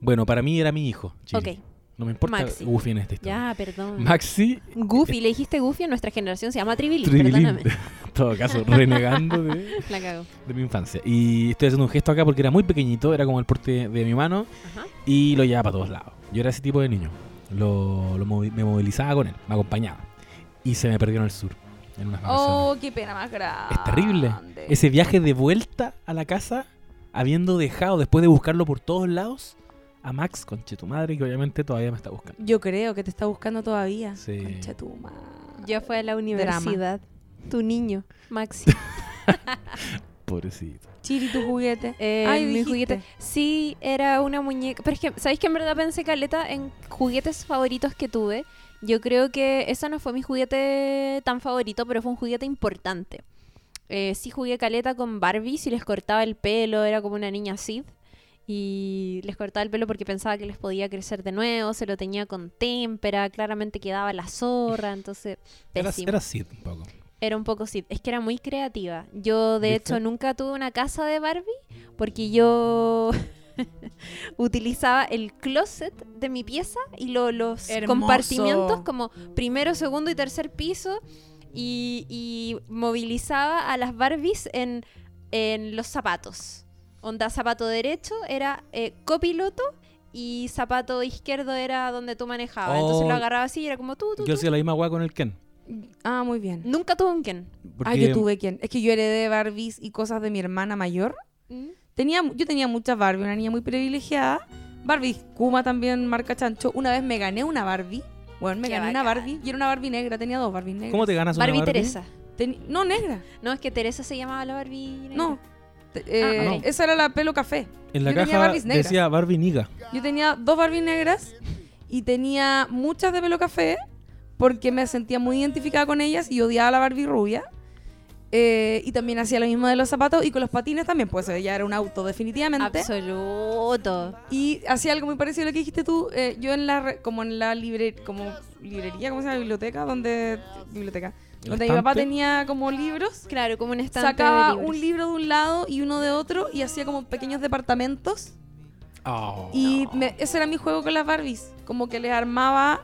[SPEAKER 1] Bueno, para mí era mi hijo. Chile.
[SPEAKER 2] ok,
[SPEAKER 1] No me importa
[SPEAKER 2] Maxi.
[SPEAKER 1] Goofy en esta historia.
[SPEAKER 2] ya, perdón.
[SPEAKER 1] Maxi
[SPEAKER 2] Goofy, le dijiste Goofy a nuestra generación, se llama Tribilín,
[SPEAKER 1] Tribilín.
[SPEAKER 2] perdóname. *laughs*
[SPEAKER 1] En todo caso, renegando de, *laughs*
[SPEAKER 2] La cago.
[SPEAKER 1] de mi infancia. Y estoy haciendo un gesto acá porque era muy pequeñito, era como el porte de mi mano
[SPEAKER 2] Ajá.
[SPEAKER 1] y lo llevaba para todos lados. Yo era ese tipo de niño. Lo, lo movi- me movilizaba con él, me acompañaba. Y se me perdió en el sur, en unas vacaciones.
[SPEAKER 3] Oh, qué pena más grande.
[SPEAKER 1] Es terrible. Ese viaje de vuelta a la casa, habiendo dejado, después de buscarlo por todos lados, a Max, conche tu madre, que obviamente todavía me está buscando.
[SPEAKER 3] Yo creo que te está buscando todavía.
[SPEAKER 1] Sí.
[SPEAKER 3] Concha tu madre.
[SPEAKER 2] Ya fue a la universidad. Tu niño, Maxi. *laughs*
[SPEAKER 1] Pobrecito.
[SPEAKER 3] Chiri, tu juguete.
[SPEAKER 2] Eh,
[SPEAKER 3] Ay,
[SPEAKER 2] mi
[SPEAKER 3] dijiste.
[SPEAKER 2] juguete. Sí, era una muñeca. Pero es que, ¿sabéis que en verdad pensé caleta en juguetes favoritos que tuve? Yo creo que ese no fue mi juguete tan favorito, pero fue un juguete importante. eh, sí jugué caleta con Barbies y les cortaba el pelo, era como una niña Sid. Y les cortaba el pelo porque pensaba que les podía crecer de nuevo, se lo tenía con témpera, claramente quedaba la zorra, entonces *laughs*
[SPEAKER 1] Era, era Sid un poco.
[SPEAKER 2] Era un poco Sid. Es que era muy creativa. Yo, de
[SPEAKER 1] ¿Viste?
[SPEAKER 2] hecho, nunca tuve una casa de Barbie porque yo *laughs* utilizaba el closet de mi pieza y lo- los
[SPEAKER 3] Hermoso.
[SPEAKER 2] compartimientos como primero, segundo y tercer piso y, y movilizaba a las Barbies en, en los zapatos. Onda, zapato derecho era eh, copiloto y zapato izquierdo era donde tú manejabas. Entonces
[SPEAKER 1] Oh.
[SPEAKER 2] lo agarraba así y era como tú, tú,
[SPEAKER 1] Yo hacía la misma weá con el Ken.
[SPEAKER 3] Ah, muy bien.
[SPEAKER 2] Nunca tuve un Ken.
[SPEAKER 1] Porque
[SPEAKER 3] Ah, yo tuve quien. Es que yo heredé Barbies y cosas de mi hermana mayor. Tenía, yo tenía muchas Barbie, una niña muy privilegiada. Barbie, Kuma también, marca chancho. Una vez me gané una Barbie. Bueno, me
[SPEAKER 2] Qué
[SPEAKER 3] gané una. Barbie y era una Barbie negra. Tenía dos Barbie negras.
[SPEAKER 1] ¿Cómo te ganas una
[SPEAKER 2] Barbie,
[SPEAKER 1] Barbie?
[SPEAKER 2] Teresa.
[SPEAKER 3] No, negra.
[SPEAKER 2] No, es que Teresa se llamaba la Barbie. negra.
[SPEAKER 3] No. Eh,
[SPEAKER 1] Ah, no.
[SPEAKER 3] Esa era la pelo café.
[SPEAKER 1] En la
[SPEAKER 3] Yo tenía
[SPEAKER 1] caja
[SPEAKER 3] Barbies
[SPEAKER 1] decía Barbie Niga.
[SPEAKER 3] Yo tenía dos Barbie negras y tenía muchas de pelo café porque me sentía muy identificada con ellas y odiaba a la Barbie rubia. Eh, y también hacía lo mismo de los zapatos y con los patines también, pues ella era un auto definitivamente.
[SPEAKER 2] Absoluto.
[SPEAKER 3] Y hacía algo muy parecido a lo que dijiste tú. eh, yo en la re- como en la libre, como librería, ¿cómo se llama? Biblioteca, donde biblioteca,
[SPEAKER 1] ¿El
[SPEAKER 3] donde mi papá tenía como libros.
[SPEAKER 2] Claro, como un estante
[SPEAKER 3] Sacaba
[SPEAKER 2] de libros.
[SPEAKER 3] un libro de un lado y uno de otro y hacía como pequeños departamentos.
[SPEAKER 1] Oh.
[SPEAKER 3] Y me- ese era mi juego con las Barbies. Como que les armaba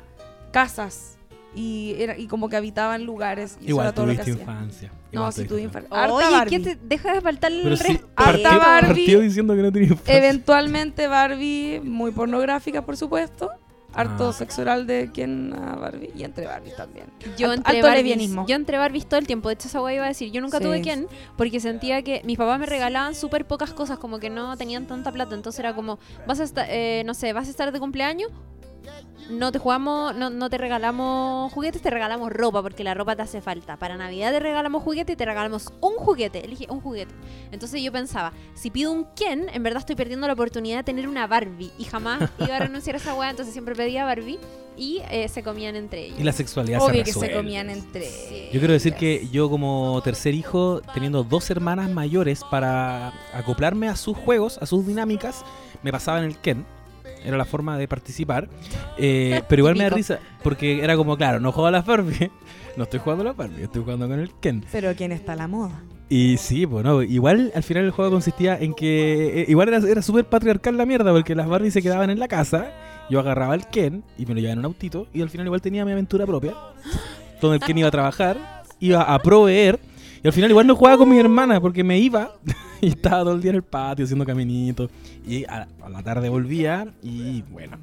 [SPEAKER 3] casas. Y, era, y como que habitaban lugares. Y eso
[SPEAKER 1] Igual
[SPEAKER 3] era todo lo que
[SPEAKER 1] infancia.
[SPEAKER 3] No,
[SPEAKER 1] Igual tuviste
[SPEAKER 3] tuve
[SPEAKER 1] infancia.
[SPEAKER 2] Oye,
[SPEAKER 3] Barbie.
[SPEAKER 2] ¿qué te deja de faltar el
[SPEAKER 1] Pero?
[SPEAKER 3] Harta
[SPEAKER 1] partió,
[SPEAKER 3] Barbie.
[SPEAKER 1] partió diciendo que no tenía infancia.
[SPEAKER 3] Eventualmente Barbie, muy pornográfica, por supuesto. Harto
[SPEAKER 1] Ah.
[SPEAKER 3] sexo oral de quien a Barbie. Y entre Barbies también.
[SPEAKER 2] Yo entre Barbies, yo entre Barbies todo el tiempo. De hecho, esa guay iba a decir, yo nunca
[SPEAKER 3] Sí.
[SPEAKER 2] tuve Ken porque sentía que mis papás me regalaban súper pocas cosas, como que no tenían tanta plata. Entonces era como, vas a estar, eh, no sé, vas a estar de cumpleaños, no te jugamos, no, no te regalamos juguetes, te regalamos ropa porque la ropa te hace falta. Para Navidad te regalamos juguete y te regalamos un juguete. Elige un juguete. Entonces yo pensaba, si pido un Ken, en verdad estoy perdiendo la oportunidad de tener una Barbie. Y jamás *laughs* iba a renunciar a esa weá, entonces siempre pedía Barbie y eh, se comían entre ellos.
[SPEAKER 1] Y la sexualidad
[SPEAKER 3] Obvio
[SPEAKER 1] se
[SPEAKER 3] que se comían entre.
[SPEAKER 1] Yo quiero decir que yo como tercer hijo, teniendo dos hermanas mayores para acoplarme a sus juegos, a sus dinámicas, me pasaba en el Ken. Era la forma de participar. Eh, pero igual me da risa, porque era como, claro, no juego a las Barbie. *laughs* No estoy jugando a las Barbie, estoy jugando con el Ken.
[SPEAKER 3] Pero ¿quién está a la moda?
[SPEAKER 1] Y sí, pues no, igual al final el juego consistía en que eh, igual era, era súper patriarcal la mierda, porque las Barbies se quedaban en la casa, yo agarraba el Ken y me lo llevaba en un autito, y al final igual tenía mi aventura propia, *gasps* donde el Ken iba a trabajar, iba a proveer, y al final igual no jugaba con mi hermana, porque me iba *laughs* y estaba todo el día en el patio haciendo caminitos, y a, a la tarde volvía, y bueno,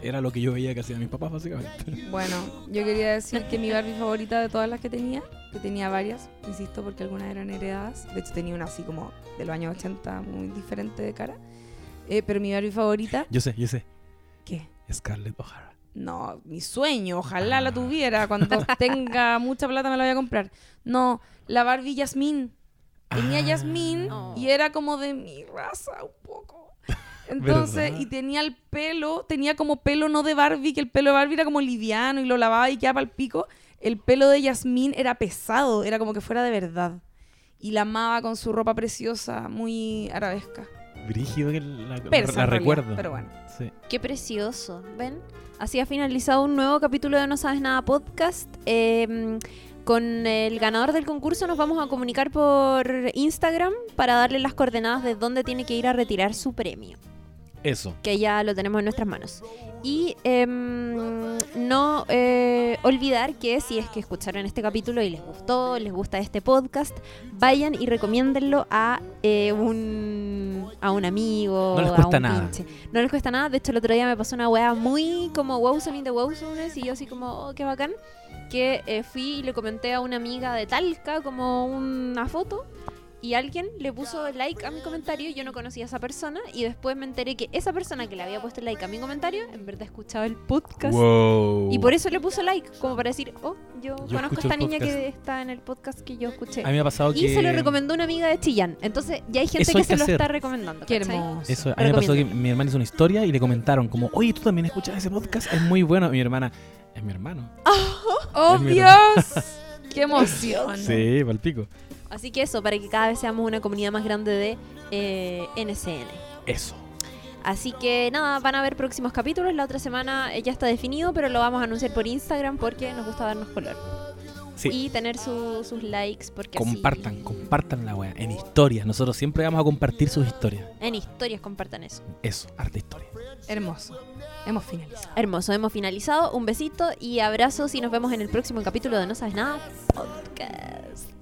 [SPEAKER 1] era lo que yo veía que hacían mis papás básicamente.
[SPEAKER 3] Bueno, yo quería decir que mi Barbie favorita de todas las que tenía, que tenía varias, insisto, porque algunas eran heredadas. De hecho, tenía una así como de los años 80, muy diferente de cara. Eh, pero mi Barbie favorita,
[SPEAKER 1] Yo sé, yo sé,
[SPEAKER 3] ¿qué?
[SPEAKER 1] Scarlett O'Hara.
[SPEAKER 3] No, mi sueño, ojalá la tuviera. Cuando *laughs* tenga mucha plata me la voy a comprar. No, la Barbie Yasmín. Tenía
[SPEAKER 1] Ah.
[SPEAKER 3] Yasmín y era como de mi raza un poco. *laughs* Entonces,
[SPEAKER 1] ¿Verdad?
[SPEAKER 3] y tenía el pelo, tenía como pelo no de Barbie, que el pelo de Barbie era como liviano y lo lavaba y quedaba al pico. El pelo de Yasmín era pesado, era como que fuera de verdad. Y la amaba con su ropa preciosa, muy arabesca.
[SPEAKER 1] Brígido que la,
[SPEAKER 3] Persa,
[SPEAKER 1] recuerdo.
[SPEAKER 3] pero bueno.
[SPEAKER 1] Sí.
[SPEAKER 2] Qué precioso, ¿ven? Así ha finalizado un nuevo capítulo de No Sabes Nada Podcast. Eh, con el ganador del concurso nos vamos a comunicar por Instagram para darle las coordenadas de dónde tiene que ir a retirar su premio,
[SPEAKER 1] Eso.
[SPEAKER 2] que ya lo tenemos en nuestras manos. Y em, no eh, olvidar que si es que escucharon este capítulo y les gustó, les gusta este podcast, vayan y recomiéndenlo a eh, un a un amigo,
[SPEAKER 1] No les
[SPEAKER 2] a
[SPEAKER 1] cuesta
[SPEAKER 2] un
[SPEAKER 1] nada.
[SPEAKER 2] pinche. No les cuesta nada. De hecho, el otro día me pasó una wea muy como Wowson in the Wowzoners y yo así como, oh, qué bacán. Que eh, fui y le comenté a una amiga de Talca como una foto y alguien le puso like a mi comentario. Yo no conocía a esa persona y después me enteré que esa persona que le había puesto like a mi comentario en verdad escuchaba el podcast.
[SPEAKER 1] Wow.
[SPEAKER 2] Y por eso le puso like, como para decir, oh, yo,
[SPEAKER 1] Yo
[SPEAKER 2] conozco a esta niña
[SPEAKER 1] podcast.
[SPEAKER 2] que está en el podcast que yo escuché.
[SPEAKER 1] A mí me ha pasado que.
[SPEAKER 2] Y se lo recomendó una amiga de Chillán. Entonces ya hay gente
[SPEAKER 1] Eso
[SPEAKER 2] que
[SPEAKER 1] hay
[SPEAKER 2] se
[SPEAKER 1] que
[SPEAKER 2] lo
[SPEAKER 1] hacer.
[SPEAKER 2] está recomendando.
[SPEAKER 3] Qué
[SPEAKER 2] ¿cachai?
[SPEAKER 3] hermoso.
[SPEAKER 1] Eso, a mí me pasó que mi hermana hizo una historia y le comentaron como, oye, tú también escuchas ese podcast, es muy bueno. Mi hermana, es mi hermano. *laughs*
[SPEAKER 3] ¡Oh,
[SPEAKER 1] Es mi
[SPEAKER 3] Dios! *laughs* ¡Qué emoción!
[SPEAKER 1] Sí, palpico.
[SPEAKER 2] Así que eso, para que cada vez seamos una comunidad más grande de eh, NCN.
[SPEAKER 1] Eso.
[SPEAKER 2] Así que nada, van a haber próximos capítulos. La otra semana eh, ya está definido, pero lo vamos a anunciar por Instagram porque nos gusta darnos color.
[SPEAKER 1] Sí.
[SPEAKER 2] Y tener su- sus likes porque así-
[SPEAKER 1] Compartan, compartan la wea. En historias. Nosotros siempre vamos a compartir sus historias.
[SPEAKER 2] En historias compartan eso.
[SPEAKER 1] Eso, arte historia.
[SPEAKER 3] Hermoso. Hemos finalizado.
[SPEAKER 2] Hermoso, hemos finalizado. Un besito y abrazos y nos vemos en el próximo capítulo de No Sabes Nada Podcast.